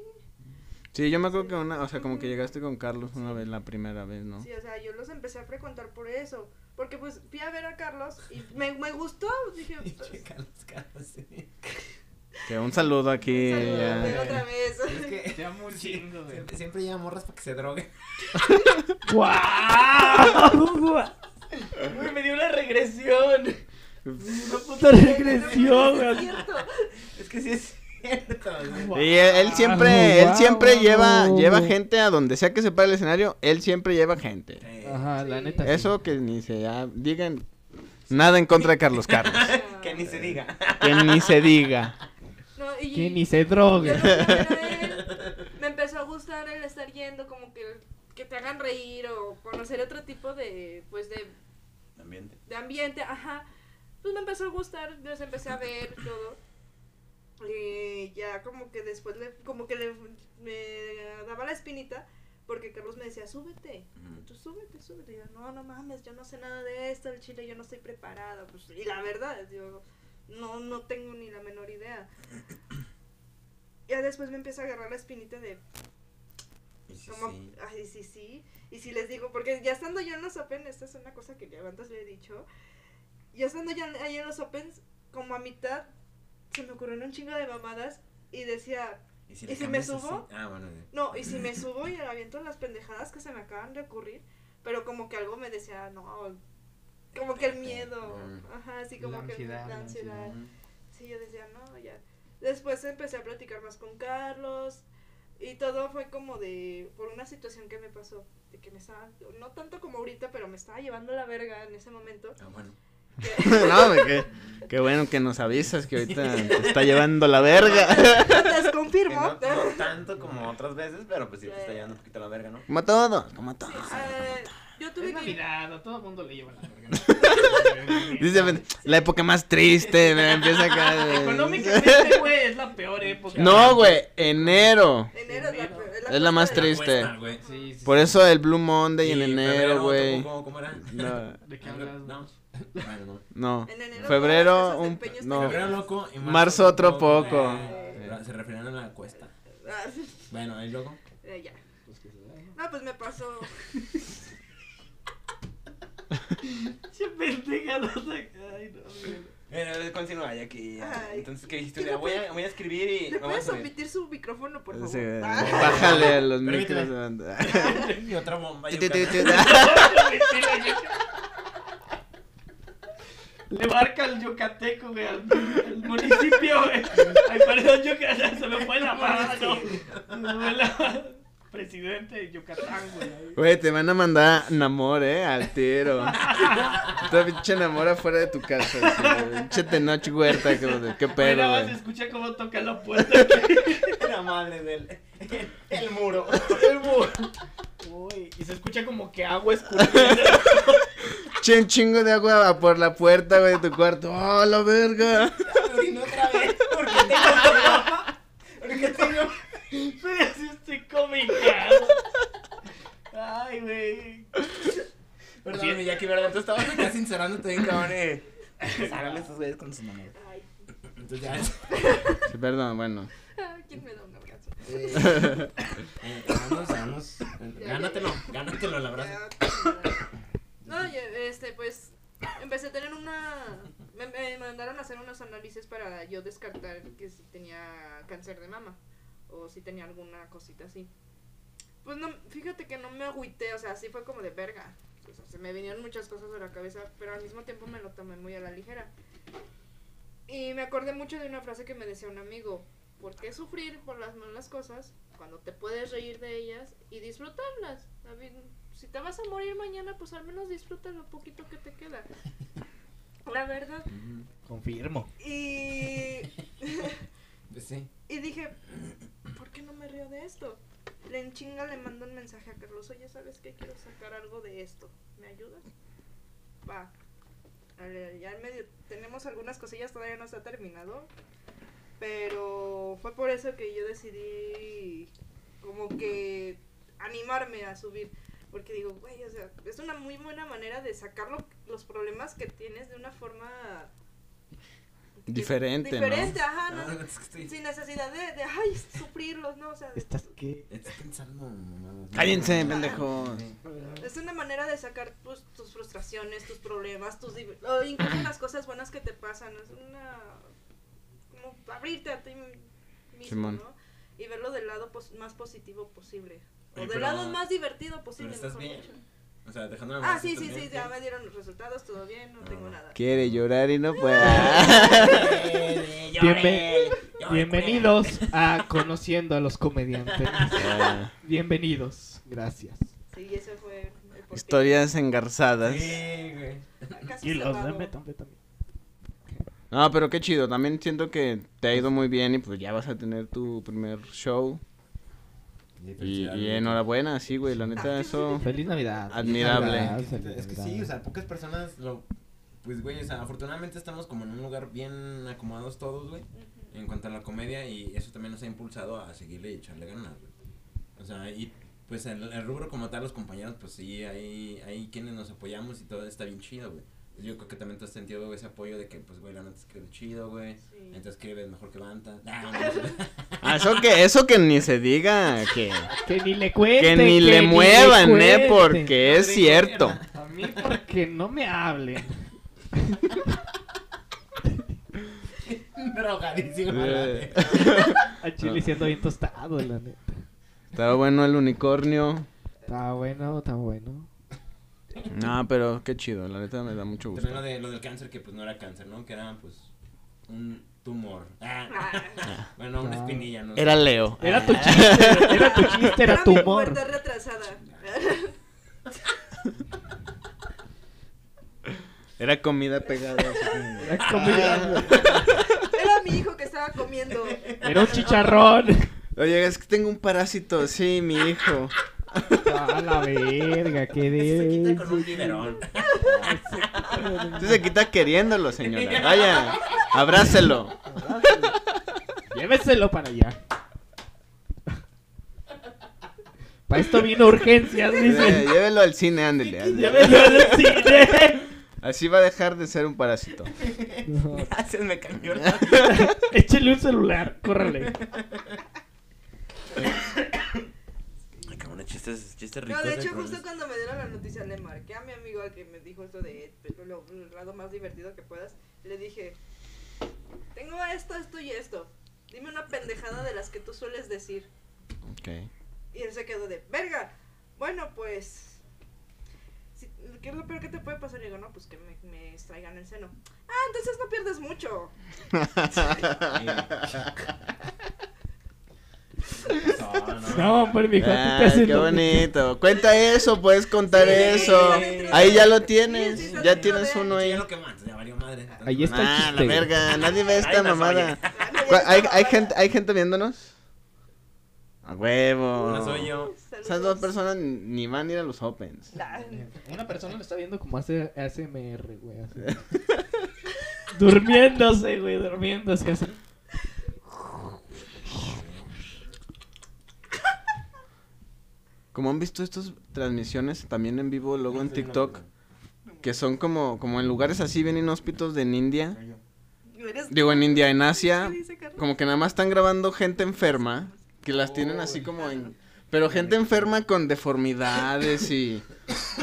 Sí, yo me acuerdo que una, o sea, como que llegaste con Carlos una vez, la primera vez, ¿no? sí, o sea, yo los empecé a frecuentar por eso, porque pues fui a ver a Carlos y me, me gustó, dije, pues, Checa los carros, sí. Que un saludo aquí. saludos, ya. ven otra vez. Es que Te amo un chingo, güey. siempre, siempre lleva morras para que se droguen. ¡Guau! Güey, me dio una regresión. Una puta regresión, Es güey. cierto. Es que sí es cierto. Y él, él siempre, él siempre wow. lleva, lleva gente a donde sea que se pare el escenario, él siempre lleva gente. Sí. Ajá, la neta. sí. Eso que ni se ya digan nada en contra de Carlos Carlos. Que ni se diga. que ni se diga. No, y- Que ni se Yo drogue. me empezó a gustar el estar yendo como que, que te hagan reír o conocer otro tipo de pues de, Ambiente. de ambiente, ajá. Pues me empezó a gustar, los empecé a ver todo. Y ya como que después le, como que le, me daba la espinita porque Carlos me decía, súbete, tú súbete, súbete. Y yo, no, no mames, yo no sé nada de esto, el chile, yo no estoy preparada. Pues, y la verdad, yo no, no tengo ni la menor idea. Ya después me empieza a agarrar la espinita de, Y sí, como, sí. ay, sí, sí. Y si les digo, porque ya estando yo en los Open, esta es una cosa que ya antes le he dicho. Ya estando ya ahí en los Opens, como a mitad, se me ocurrieron un chingo de mamadas y decía, ¿Y si, ¿y le si me subo? Ah, bueno. sí. no, y si me subo y aviento las pendejadas que se me acaban de ocurrir, pero como que algo me decía, no, como que el miedo, ajá, así como La que ansiedad, la ansiedad. Sí, yo decía, no, ya. Después empecé a platicar más con Carlos y todo fue como de, por una situación que me pasó, de que me estaba, no tanto como ahorita, pero me estaba llevando la verga en ese momento. Ah, bueno. que- no, qué, qué bueno que nos avisas que ahorita te está llevando la verga. Les confirmo. no, no tanto como otras veces, pero pues sí te está llevando un poquito la verga, ¿no? Como todo, como todo. Eh, Yo tuve Es que. Navidad, a todo el mundo le lleva la verga. Dice, la época más triste, me empieza acá. de- Económicamente, güey, es la peor época. No, güey, enero. Enero es la, peor- Es la más triste. Cuesta, güey. Sí, sí. Por eso el Blue Monday en Y enero, güey. ¿cómo- ¿Cómo era? No, ¿De qué hablas? No. Bueno, no. no. En enero Febrero, un- no. Febrero loco y Marzo otro poco. eh, Se referían a la cuesta. Ah, Bueno, ahí luego. eh, ya. No, pues me pasó. Che pendeja, no sé. Ay, no, güey. Eh, continúa, ya que. Ay. Entonces, ¿qué dijiste? ¿Qué Ya, le voy, a, puedes- voy a escribir y. ¿Le vamos puedes a ver. omitir su micrófono, por favor? Sí, Ah. bájale a los Permíteme. micros. Y otra bomba. Le marca el yucateco, güey, al, al municipio, güey. Ay, perdón, Yucatán, se me fue la mano. Se me fue la... Presidente de Yucatán, güey. Güey, te van a mandar Namor, eh, al tiro. Toda pinche Namor afuera de tu casa. Pinche Tenoch Huerta, como de, qué pedo, nada más güey. escucha cómo toca la puerta. La madre del. El muro. Uy, y se escucha como que agua escurriendo. Che, un chingo de agua por la puerta, güey, de tu cuarto. ¡Oh, la verga! Orino otra vez. Porque tengo. Porque tengo. Pero si estoy cómica. Ay, güey. Perdón, mi Jackie, ¿verdad? Tú estabas acá sincerándote bien, cabrón. Eh. Háganle estos güeyes con sus manos. Ay, Entonces ya. Sí, perdón, bueno. ¿quién me da un abrazo? Eh, eh, vamos, vamos. Gánatelo, gánatelo el abrazo. No, yo, este, pues, empecé a tener una... Me, me mandaron a hacer unos análisis para yo descartar que si tenía cáncer de mama o si tenía alguna cosita así. Pues no, fíjate que no me agüité, o sea, sí fue como de verga. O sea, se me vinieron muchas cosas a la cabeza, pero al mismo tiempo me lo tomé muy a la ligera. Y me acordé mucho de una frase que me decía un amigo, ¿por qué sufrir por las malas cosas cuando te puedes reír de ellas y disfrutarlas? Si te vas a morir mañana, pues al menos disfruta lo poquito que te queda. La verdad. Confirmo. Y, Pues sí. y dije, ¿por qué no me río de esto? Le chinga le mando un mensaje a Carlos, oye, ¿sabes qué? Quiero sacar algo de esto. ¿Me ayudas? Va. Dale, Ya en medio tenemos algunas cosillas, todavía no está terminado. Pero fue por eso que yo decidí como que animarme a subir. Porque digo, güey, o sea, es una muy buena manera de sacar lo- los problemas que tienes de una forma... Diferente, ¿no? Diferente, ajá, No, ¿no? es que estoy. Sin necesidad de, de, ay, sufrirlos, ¿no? O sea, ¿Estás qué? Estoy pensando. Cállense, pendejos. es una manera de sacar pues, tus frustraciones, tus problemas, tus o incluso las cosas buenas que te pasan. Es una. como abrirte a ti mismo, Simón. ¿no? Y verlo del lado pos- más positivo posible. O Oye, del pero- lado más divertido posible. Pero estás mejor bien. dicho. O sea, dejando Ah, sí, sí, sí, ya me dieron los resultados, todo bien, no tengo nada. Quiere llorar y no puede. Bienve- Bienvenidos a Conociendo a los Comediantes. Ah, Bienvenidos. Gracias. Sí, ese fue el porqué. Historias engarzadas. Sí, güey. Casi Y los cerrado. de también. No, pero qué chido. También siento que te ha ido muy bien y pues ya vas a tener tu primer show. Y, y enhorabuena, sí, güey. La neta, eso. Feliz Navidad. Admirable. Feliz Navidad, Es que sí, o sea, pocas personas lo. Pues, güey, o sea, afortunadamente estamos como en un lugar bien acomodados todos, güey. En cuanto a la comedia, y eso también nos ha impulsado a seguirle y echarle ganas, güey. O sea, y pues el, el rubro como tal, los compañeros, pues sí, hay, hay quienes nos apoyamos y todo está bien chido, güey. Yo creo que también tú has sentido ese apoyo de que, pues, güey, la neta escribe chido, güey. Sí. Entonces escribes mejor que Banta. Ah, no, no, no. Ah, eso que, eso que ni se diga. Que, Que ni le cuenten. que ni le muevan, eh, porque es cierto. A mí porque no me hablen. Drogadísimo. la Eh. neta. A Chile siendo bien tostado, la neta. Estaba bueno el unicornio. Está bueno, está bueno. No, pero qué chido. La neta me da mucho gusto. También lo, de, lo del cáncer, que pues no era cáncer, ¿no? Que era, pues, un tumor. Ah. Ah, Bueno, una Ah. espinilla, ¿no? sé. Era Leo. Era tu chiste, era tu chiste, era era tu mi retrasada. Era comida pegada. Era comida. Era mi hijo que estaba comiendo. Era un chicharrón. Oye, es que tengo un parásito. Sí, mi hijo. A la verga, qué Se quita de. con un biberón. Usted se quita queriéndolo, señora. Vaya, abrácelo. Lléveselo para allá. Para esto vino urgencias, dice. Llévelo al cine, ándele. ándele. Lléveselo al cine. Así va a dejar de ser un parásito. No, Gracias, me cambió la vida. Échale un celular, córrele. Chistes, chistes No, ricos. de eh, hecho, justo cuando me dieron la noticia le marqué a mi amigo al que me dijo esto de pero lo, el lado más divertido que puedas. Le dije, tengo esto, esto y esto. Dime una pendejada de las que tú sueles decir. Ok. Y él se quedó de, verga. Bueno, pues... si- ¿Qué es lo peor que te puede pasar? Y digo, no, pues que me, me extraigan el seno. Ah, entonces no pierdes mucho. No, no. No, hombre, mijo, a ti te Ay, hacen qué lo bonito. Cuenta eso, puedes contar Sí, eso. sí, Ahí ya lo tienes. sí, sí, Ya sí, tienes sí, uno ahí. ya lo que más, ya valió madre. Ahí está el Ah, la verga. Nadie ve esta mamada. Ah, no, ya ¿Cu- ¿Hay, gente, ¿Hay gente viéndonos? A huevo. Una soy yo. Esas dos personas ni van a ir a los opens. Ah, Una persona lo está viendo como hace ASMR, güey. así. durmiéndose, güey, durmiéndose así. Como han visto estas transmisiones también en vivo luego en TikTok, que son como, como en lugares así bien inhóspitos de en India. Digo, en India, en Asia, como que nada más están grabando gente enferma, que las tienen así como en... Pero gente enferma con deformidades y...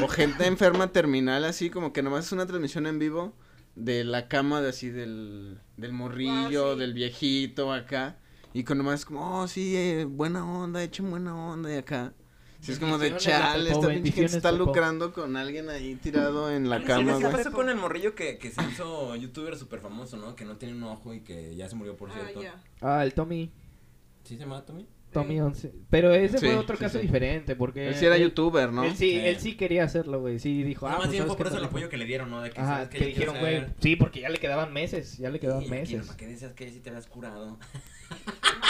O gente enferma terminal así, como que nomás es una transmisión en vivo de la cama de así del, del morrillo, Ah, sí. del viejito acá. Y con nomás como, oh, sí, eh, buena onda, echen buena onda y acá. Sí, es como de chale, esta pinche gente está lucrando con alguien ahí tirado en la cama, ¿qué pasó con el morrillo que, que se hizo youtuber súper famoso, no? Que no tiene un ojo y que ya se murió, por Ah, cierto. Ah, el Tommy. ¿Sí se llama Tommy? Tommy 11. Pero ese Sí, fue otro sí, caso sí. diferente porque... Él sí era youtuber, ¿no? Él sí, Sí. él sí quería hacerlo, güey. Sí, dijo, ah, más pues bien fue ¿sabes por eso el apoyo que le dieron, ¿no? De que, Ajá, dijeron, güey, sí, porque ya le quedaban meses, ya le quedaban meses. ¿Para qué decías que si te habías curado?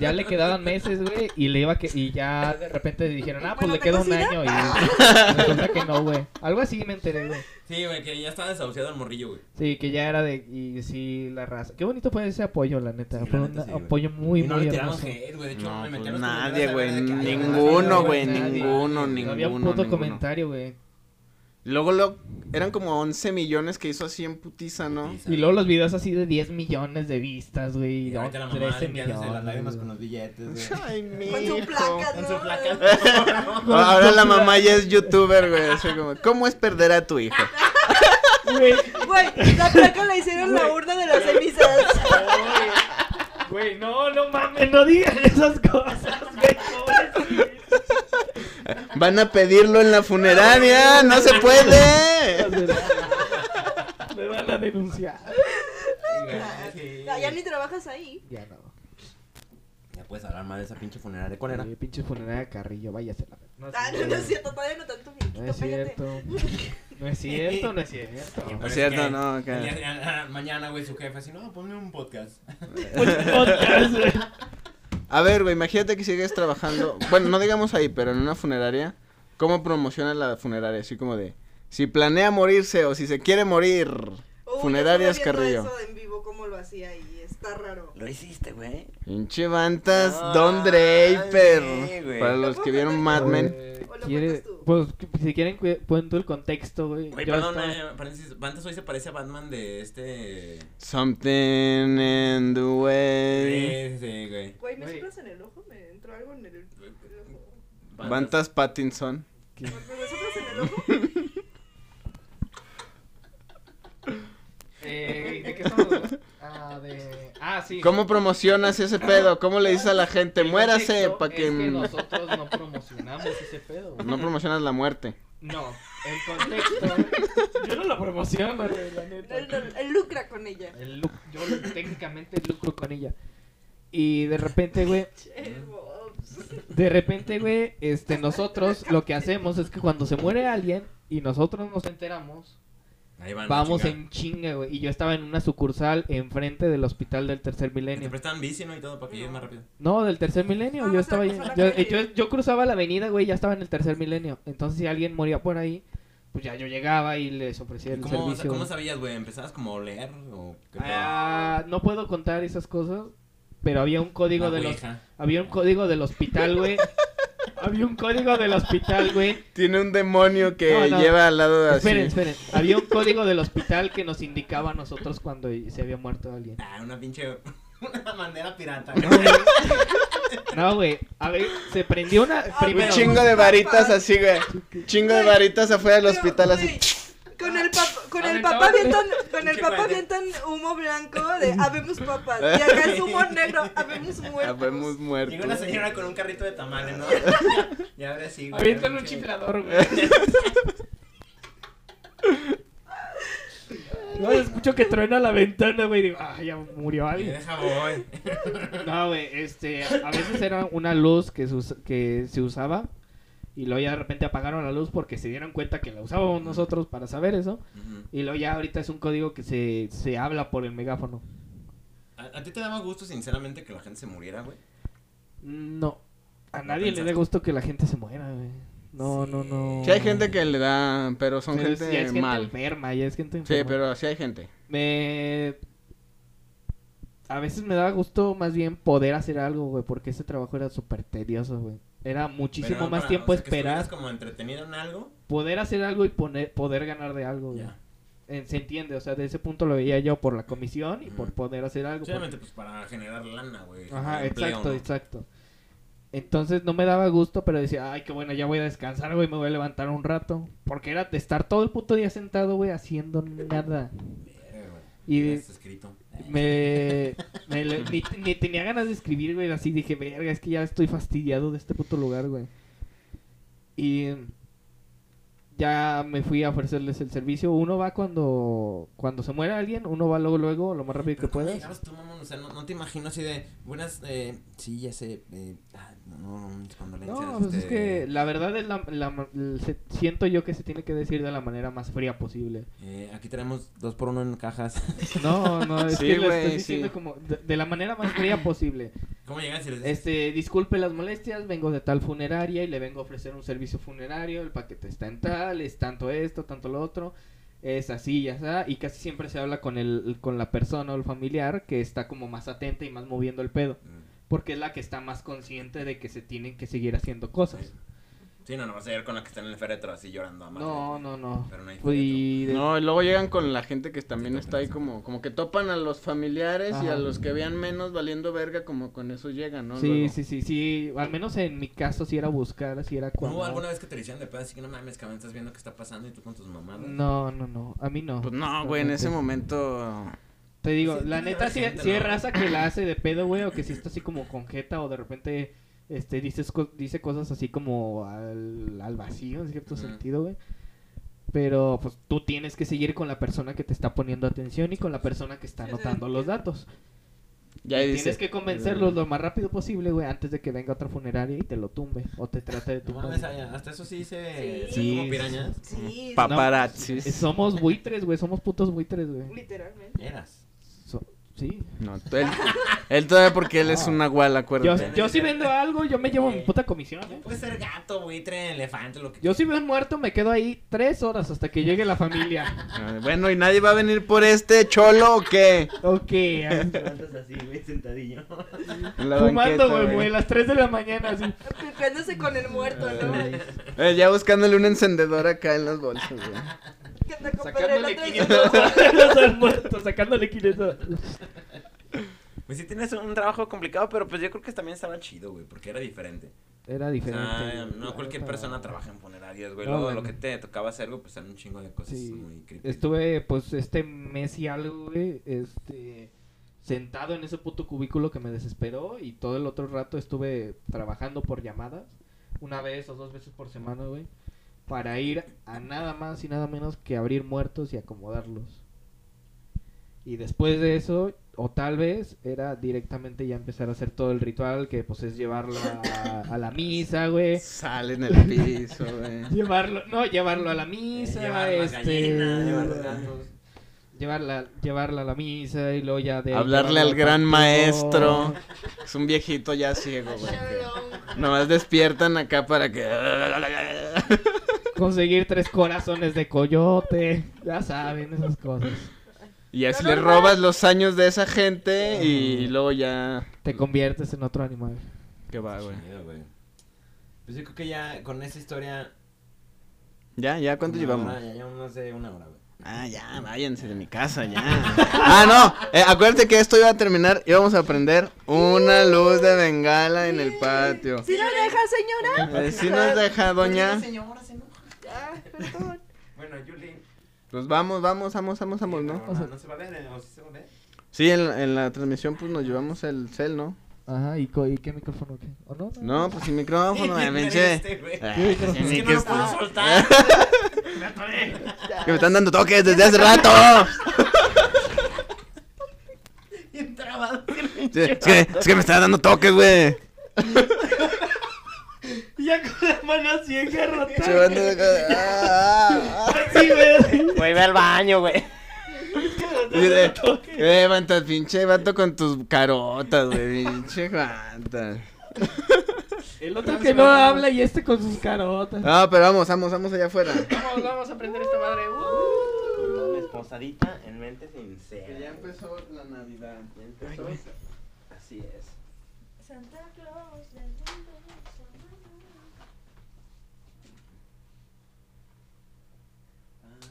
Ya le quedaban meses, güey, y le iba que y ya de repente dijeron, ah, pues Bueno, le queda un ¿tengo año y resulta que no, güey. Algo así me enteré, güey. Sí, güey, que ya estaba desahuciado el morrillo, güey. Sí, que ya era de y sí la raza. Qué bonito fue ese apoyo, la neta. Sí, la fue neta un sí, güey. apoyo muy y no muy hermoso. hate, güey. De hecho, No, me metí pues nadie, güey, ninguno, güey, ninguno, nadie. No había un ninguno, puto ninguno. comentario, güey. Luego lo, eran como 11 millones que hizo así en putiza, ¿no? Putiza. Y luego los videos así de 10 millones de vistas, güey. Y no, ahorita la mamá 13 limpiándose millones. las lágrimas con los billetes, güey. Ay, mi Con su placa, Con ¿no? su placa. Ahora la mamá ya es youtuber, güey. Así como, ¿cómo es perder a tu hijo? Güey, Güey, la placa la hicieron la urna de las cenizas. güey, no, no mames, no digan esas cosas, güey. pobrecito. Van a pedirlo en la funeraria, no se puede. Me van a denunciar. Ya, ya ni trabajas ahí. Ya no. Ya puedes hablar más de esa pinche funeraria. ¿Cuál era? Eh, pinche funeraria de Carrillo, váyase a la. No, Ah, no, no es cierto, todavía no tanto. No es cierto. No es cierto, no es cierto. Pero Es cierto, que no, Mañana, güey, su jefe así, no, ponme un podcast. Podcast, güey. A ver, güey, imagínate que sigues trabajando. Bueno, no digamos ahí, pero en una funeraria. ¿Cómo promociona la funeraria? Así como de, si planea morirse o si se quiere morir. Uy, Funerarias Carrillo. Eso en vivo, cómo lo hacía y está raro. Lo hiciste, güey. Pinche Vantas, No, Don Draper. sí, güey. Para los que vieron Mad Men. ¿O lo quiere- cuentas tú? Pues si quieren cu- cuento el contexto, güey. Güey, perdón, estaba- eh, paréntesis, Vantas hoy se parece a Batman de este... Something in the way. Sí, sí, güey. Güey, ¿me soplas en el ojo? ¿Me entró algo en el, ojo? Vantas Pattinson. ¿Me soplas en el ojo? Eh, ¿De qué estamos? Ah, de... Ah, sí. ¿Cómo promocionas ese pedo? ¿Cómo le dices a la gente? El Muérase para que... Es que nosotros no promocionamos ese pedo. güey. No promocionas la muerte. No, el contexto... Yo no lo promociono, güey, la neta. Él, lucra con ella. El yo técnicamente lucro con ella. Y de repente, güey, de repente, güey, este, nosotros lo que hacemos es que cuando se muere alguien y nosotros nos enteramos, Ahí van. a Vamos en chinga, güey. Y yo estaba en una sucursal enfrente del hospital del tercer Que Te milenio. prestan bici, ¿no? Y todo para que llegues más rápido. No, del tercer milenio. Ah, yo estaba ahí. la Yo, yo, yo cruzaba la avenida, güey, ya estaba en el tercer milenio. Entonces, si alguien moría por ahí, pues ya yo llegaba y les ofrecía el ¿Cómo, servicio. ¿Cómo sabías, güey? ¿Empezabas como a oler o qué? Ah, no puedo contar esas cosas, pero había un código de los había un código del hospital, güey. había un código del hospital, güey. Tiene un demonio que No, no. lleva al lado de así. Esperen, esperen. Había un código del hospital que nos indicaba a nosotros cuando se había muerto alguien. Ah, una pinche. Una bandera pirata. No, güey. No, güey. A ver, se prendió una Un primero. chingo de varitas así, güey. Chingo de varitas afuera del hospital así. Con el, pap- con el papá avientan, con el papá avientan humo blanco de habemos papas. Y acá es humo negro, habemos muertos. Habemos. Llega una señora con un carrito de tamales, ¿no? y ahora sí, güey. Avientan un chiflador, güey. No, escucho que truena la ventana, güey. Digo, ah, ya murió alguien. deja voy. No, güey, este, a veces era una luz que se, us- que se usaba y luego ya de repente apagaron la luz porque se dieron cuenta que la usábamos nosotros para saber eso y luego ya ahorita es un código que se, se habla por el megáfono. ¿A, a ti te daba gusto, sinceramente, que la gente se muriera, güey? No, a ¿No nadie le da gusto que la gente se muera, güey. No, no, no. Sí hay gente que le da, pero son Pero gente, ya es gente mal. enferma, ya es gente Sí, enferma. pero sí hay gente. Me... A veces me daba gusto más bien poder hacer algo, güey, porque ese trabajo era súper tedioso, güey. Era muchísimo Pero más para- tiempo o sea, esperar, como entretenido en algo. poder hacer algo y poner, poder ganar de algo, güey. Ya. Eh, Se entiende, o sea, de ese punto lo veía yo por la comisión y por poder hacer algo. Obviamente, pues para generar lana, güey. Ajá, empleo, exacto, ¿no? exacto. Entonces no me daba gusto, pero decía, ay, qué bueno, ya voy a descansar, güey, me voy a levantar un rato. Porque era de estar todo el puto día sentado, güey, haciendo nada. Güey. Y está escrito. Me, me ni, ni tenía ganas de escribir, güey, así dije, verga, es que ya estoy fastidiado de este puto lugar, güey. Y ya me fui a ofrecerles el servicio. Uno va cuando cuando se muere alguien, uno va luego, luego, lo más rápido que Pero ¿cómo puedas. llegabas tú, mamón? O sea, no, no te imagino así de, buenas, eh, sí, ya sé, eh, ah, no, no, no, mis condolencias. No, pues es este, que la verdad es la, la- el- se- siento yo que se tiene que decir de la manera más fría posible. eh, aquí tenemos dos por uno en cajas. No, no, es Sí, que lo estoy sí. diciendo como de, de la manera más fría posible. ¿Cómo llegas Este, disculpe las molestias, vengo de tal funeraria y le vengo a ofrecer un servicio funerario, el paquete está en tal, es tanto esto, tanto lo otro, es así, ya está, y casi siempre se habla con el con la persona o el familiar que está como más atenta y más moviendo el pedo, porque es la que está más consciente de que se tienen que seguir haciendo cosas. Sí, no, no vas a ir con la que está en el féretro así llorando a madre. No, no, no. Pero no hay Y de- No, y luego llegan con la gente que también Sí, está ahí como, como que topan a los familiares y a los que vean menos valiendo verga, como con eso llegan, ¿no? sí, Luego. sí, sí, sí, al menos en mi caso sí era buscar, sí era ¿No cuando... hubo alguna vez que te hicieron de pedo así que no mames, cabrón, estás viendo qué está pasando y tú con tus mamadas? No, no, no, a mí no. Pues no, güey, en ese momento... Te digo, Sí, la neta sí, gente, sí hay ¿no? raza que la hace de pedo, güey, o que sí está así como con jeta o de repente este dices co- dice cosas así como al, al vacío en cierto sentido, güey. Pero pues tú tienes que seguir con la persona que te está poniendo atención y con la persona que está anotando los datos. Ya Y dice, tienes que convencerlos lo más rápido posible, güey, antes de que venga otra funeraria y te lo tumbe o te trate de No tumbar. ay, hasta eso sí se... Sí. Sí. como pirañas. Sí, paparazzis. Somos buitres, güey, somos putos buitres, güey. literalmente. Eras. Sí. No, él, él todavía porque él es un nahual, Yo, acuérdate. yo si vendo algo, yo me llevo mi puta comisión, ¿eh? Puede ser gato, buitre, elefante, lo que Yo si veo un muerto me quedo ahí tres horas hasta que llegue la familia. Ah, Bueno, ¿y nadie va a venir por este cholo o qué? ok, ahí- así, güey, sentadillo. En la fumando, banqueta, güey, güey, a las 3 de la mañana, así. Aplicándose con el muerto, ¿no? Eh, ya buscándole un encendedor acá en las bolsas, güey. Compadre, Sacándole otro 500 día- dólares al muerto, sacándole 500 Pues sí tienes un trabajo complicado, pero pues yo creo que también estaba chido, güey, porque era diferente. Era O diferente. no cualquier persona trabaja en funerarias, güey. No, Luego bueno. lo que te tocaba hacer, güey, pues eran un chingo de cosas Sí. muy creepy. Estuve, pues, este mes y algo, güey, este, sentado en ese puto cubículo que me desesperó y todo el otro rato estuve trabajando por llamadas, una vez o dos veces por semana, güey, para ir a nada más y nada menos que abrir muertos y acomodarlos. Y después de eso, o tal vez era directamente ya empezar a hacer todo el ritual que pues es llevarlo a, a la misa, güey. Sale en el piso, güey. Llevarlo, no, llevarlo a la misa, llevar las este, gallinas, llevar los gatos. llevarla, llevarla a la misa y luego ya de Hablarle al gran maestro. Es un viejito ya ciego, güey. Nomás despiertan acá para que. Conseguir tres corazones de coyote, ya saben esas cosas. Y así Lo le robas los años de esa gente y luego ya. Te conviertes en otro animal. ¿Qué va, güey? Pues yo creo que ya con esa historia. ¿Ya? ¿Ya? ¿Cuánto una llevamos? hora, ya llevamos más de una hora, güey. Ah, ya, váyanse de mi casa, ya. Ah, no, eh, acuérdate que esto iba a terminar. Íbamos a prender una luz de bengala en el patio. ¿Sí lo deja, señora? Eh, si nos deja, doña. señora se perdón. Bueno, Yuli. Pues vamos, vamos, vamos, vamos, vamos, No, ¿no? no, no se va a ver, ¿eh? ¿O sí se va a ver? Sí, en, en la transmisión pues nos llevamos el cel, ¿no? Ajá, ¿y, co- y qué micrófono qué? ¿O no? No, pues sin micrófono, me pinche. Este, güey. Ah, Es que no lo puedo soltar. Que me están dando toques desde hace rato. Bien trabado. Sí, es, que, es que me están dando toques, güey. Ya con la mano así engarrotada. banda de. Ah, ah, ah. Sí, güey. Güey, ve al baño, güey. De- Eh, Vantas, pinche vato con tus carotas, güey. Pinche Vantas. El otro que no habla y este con sus carotas. No, pero vamos, vamos, vamos allá afuera. Vamos, vamos a prender esta madre. Uh. Mames, posadita en mente sincera. Ya empezó la Navidad. Ya empezó. Así es. Santa Claus, la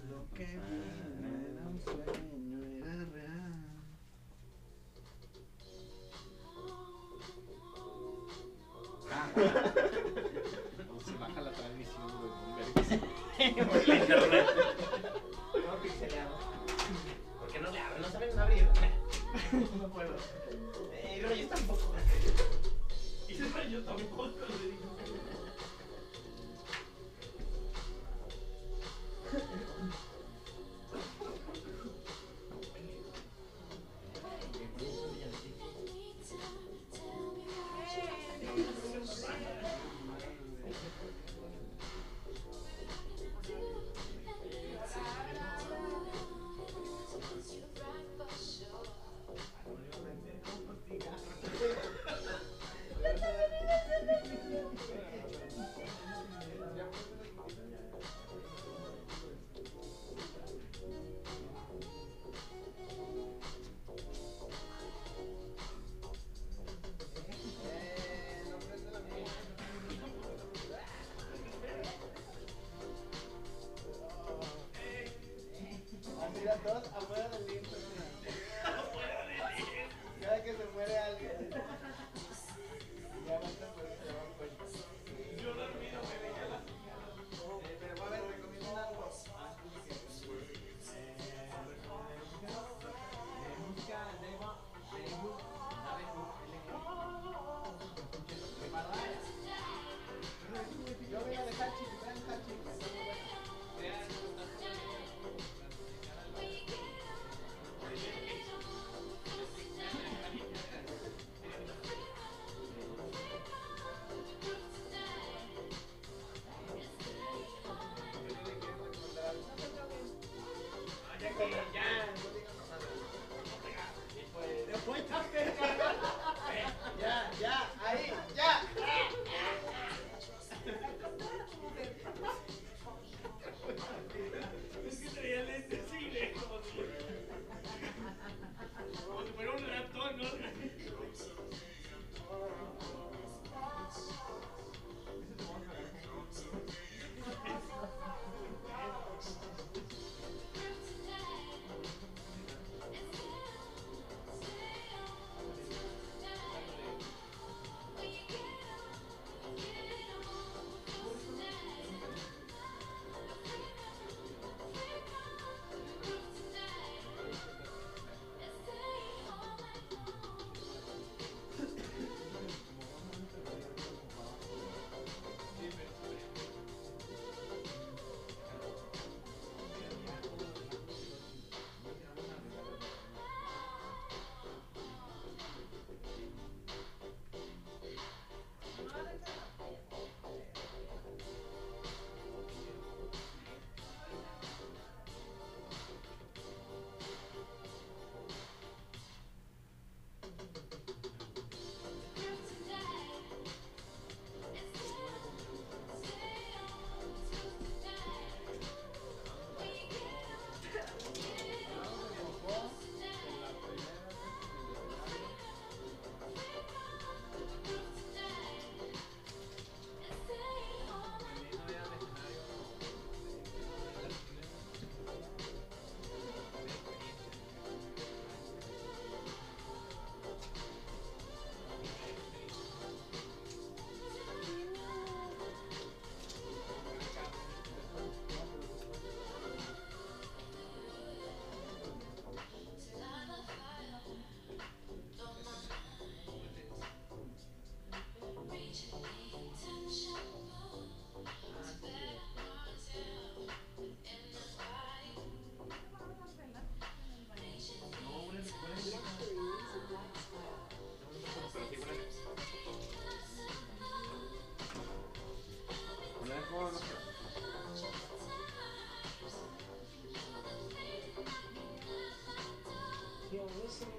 Lo que era un sueño era real. Se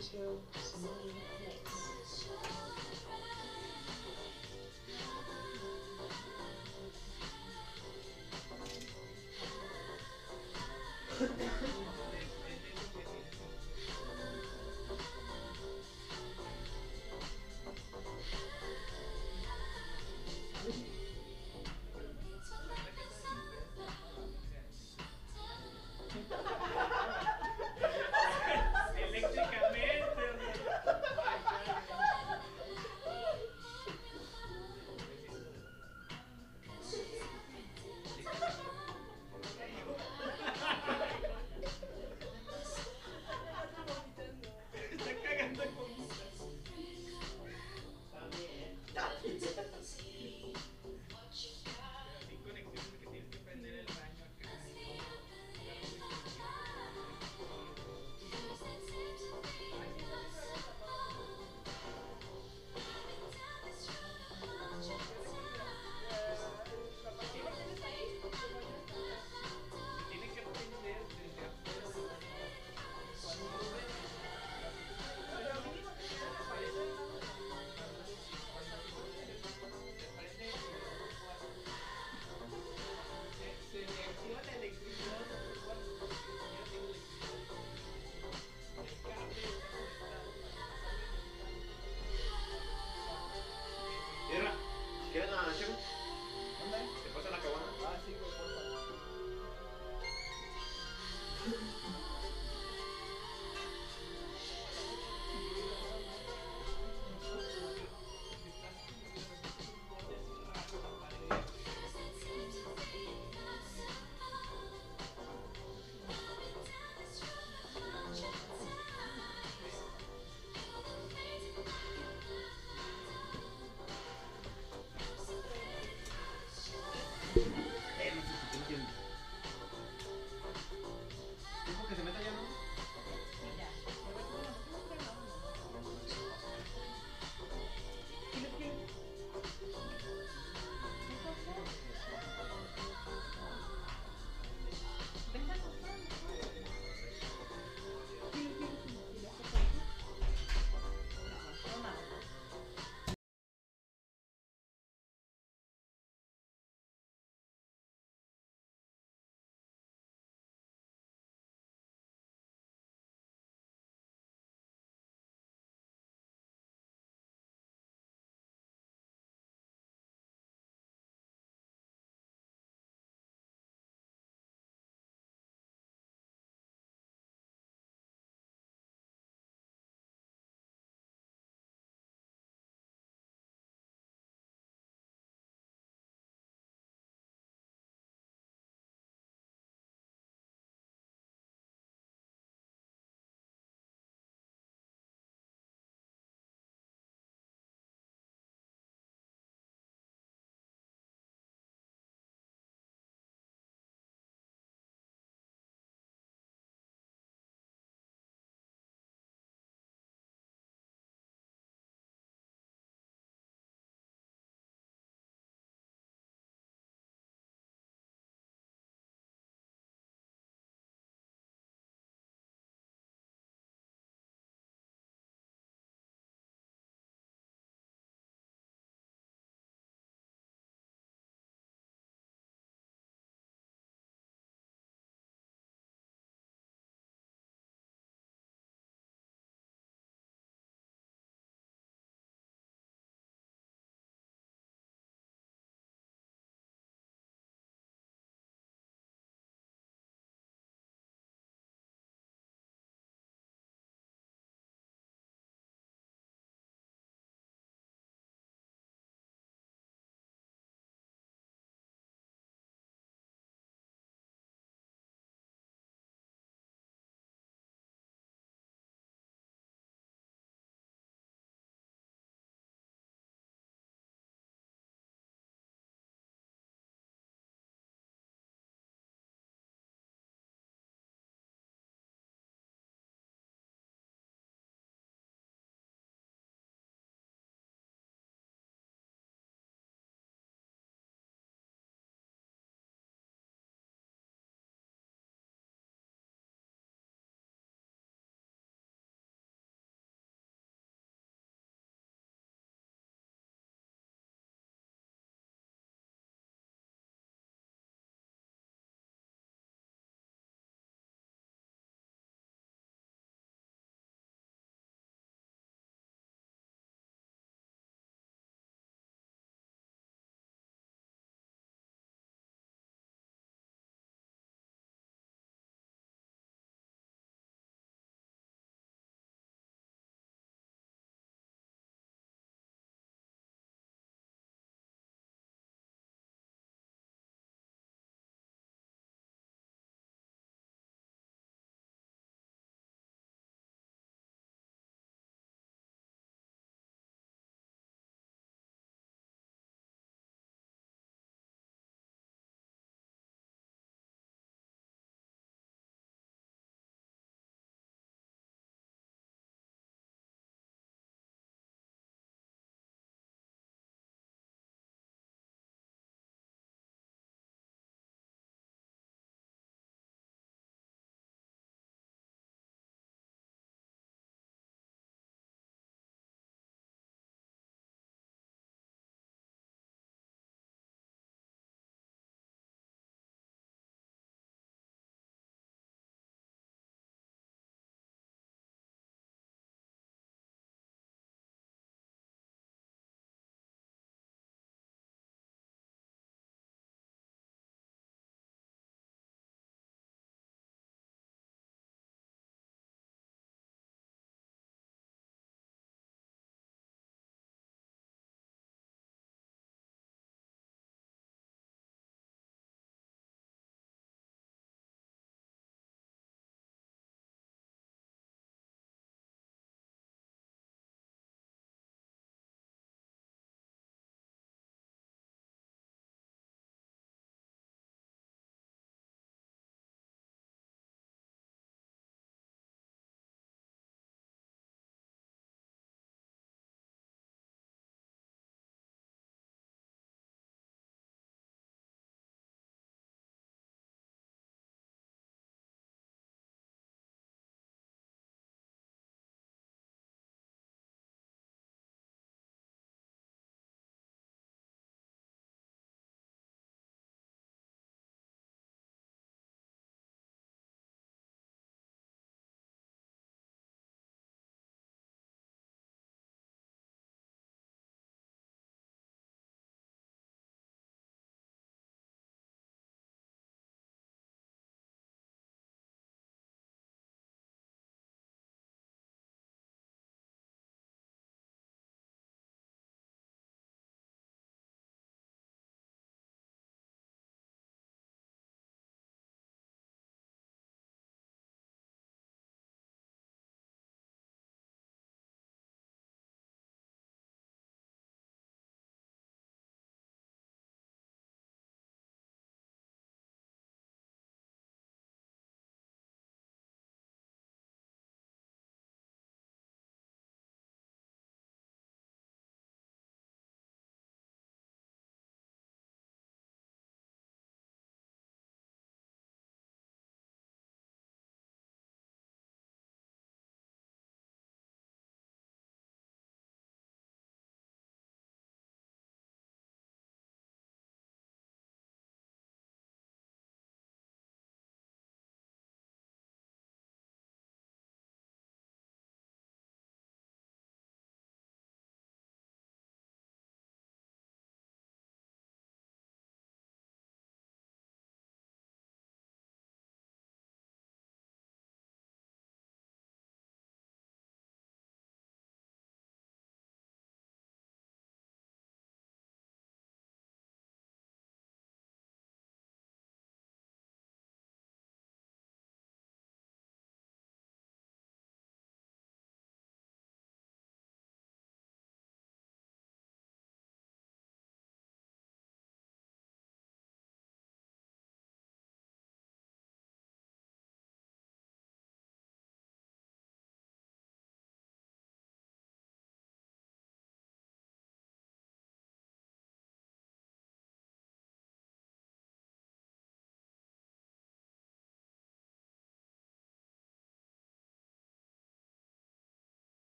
until someone.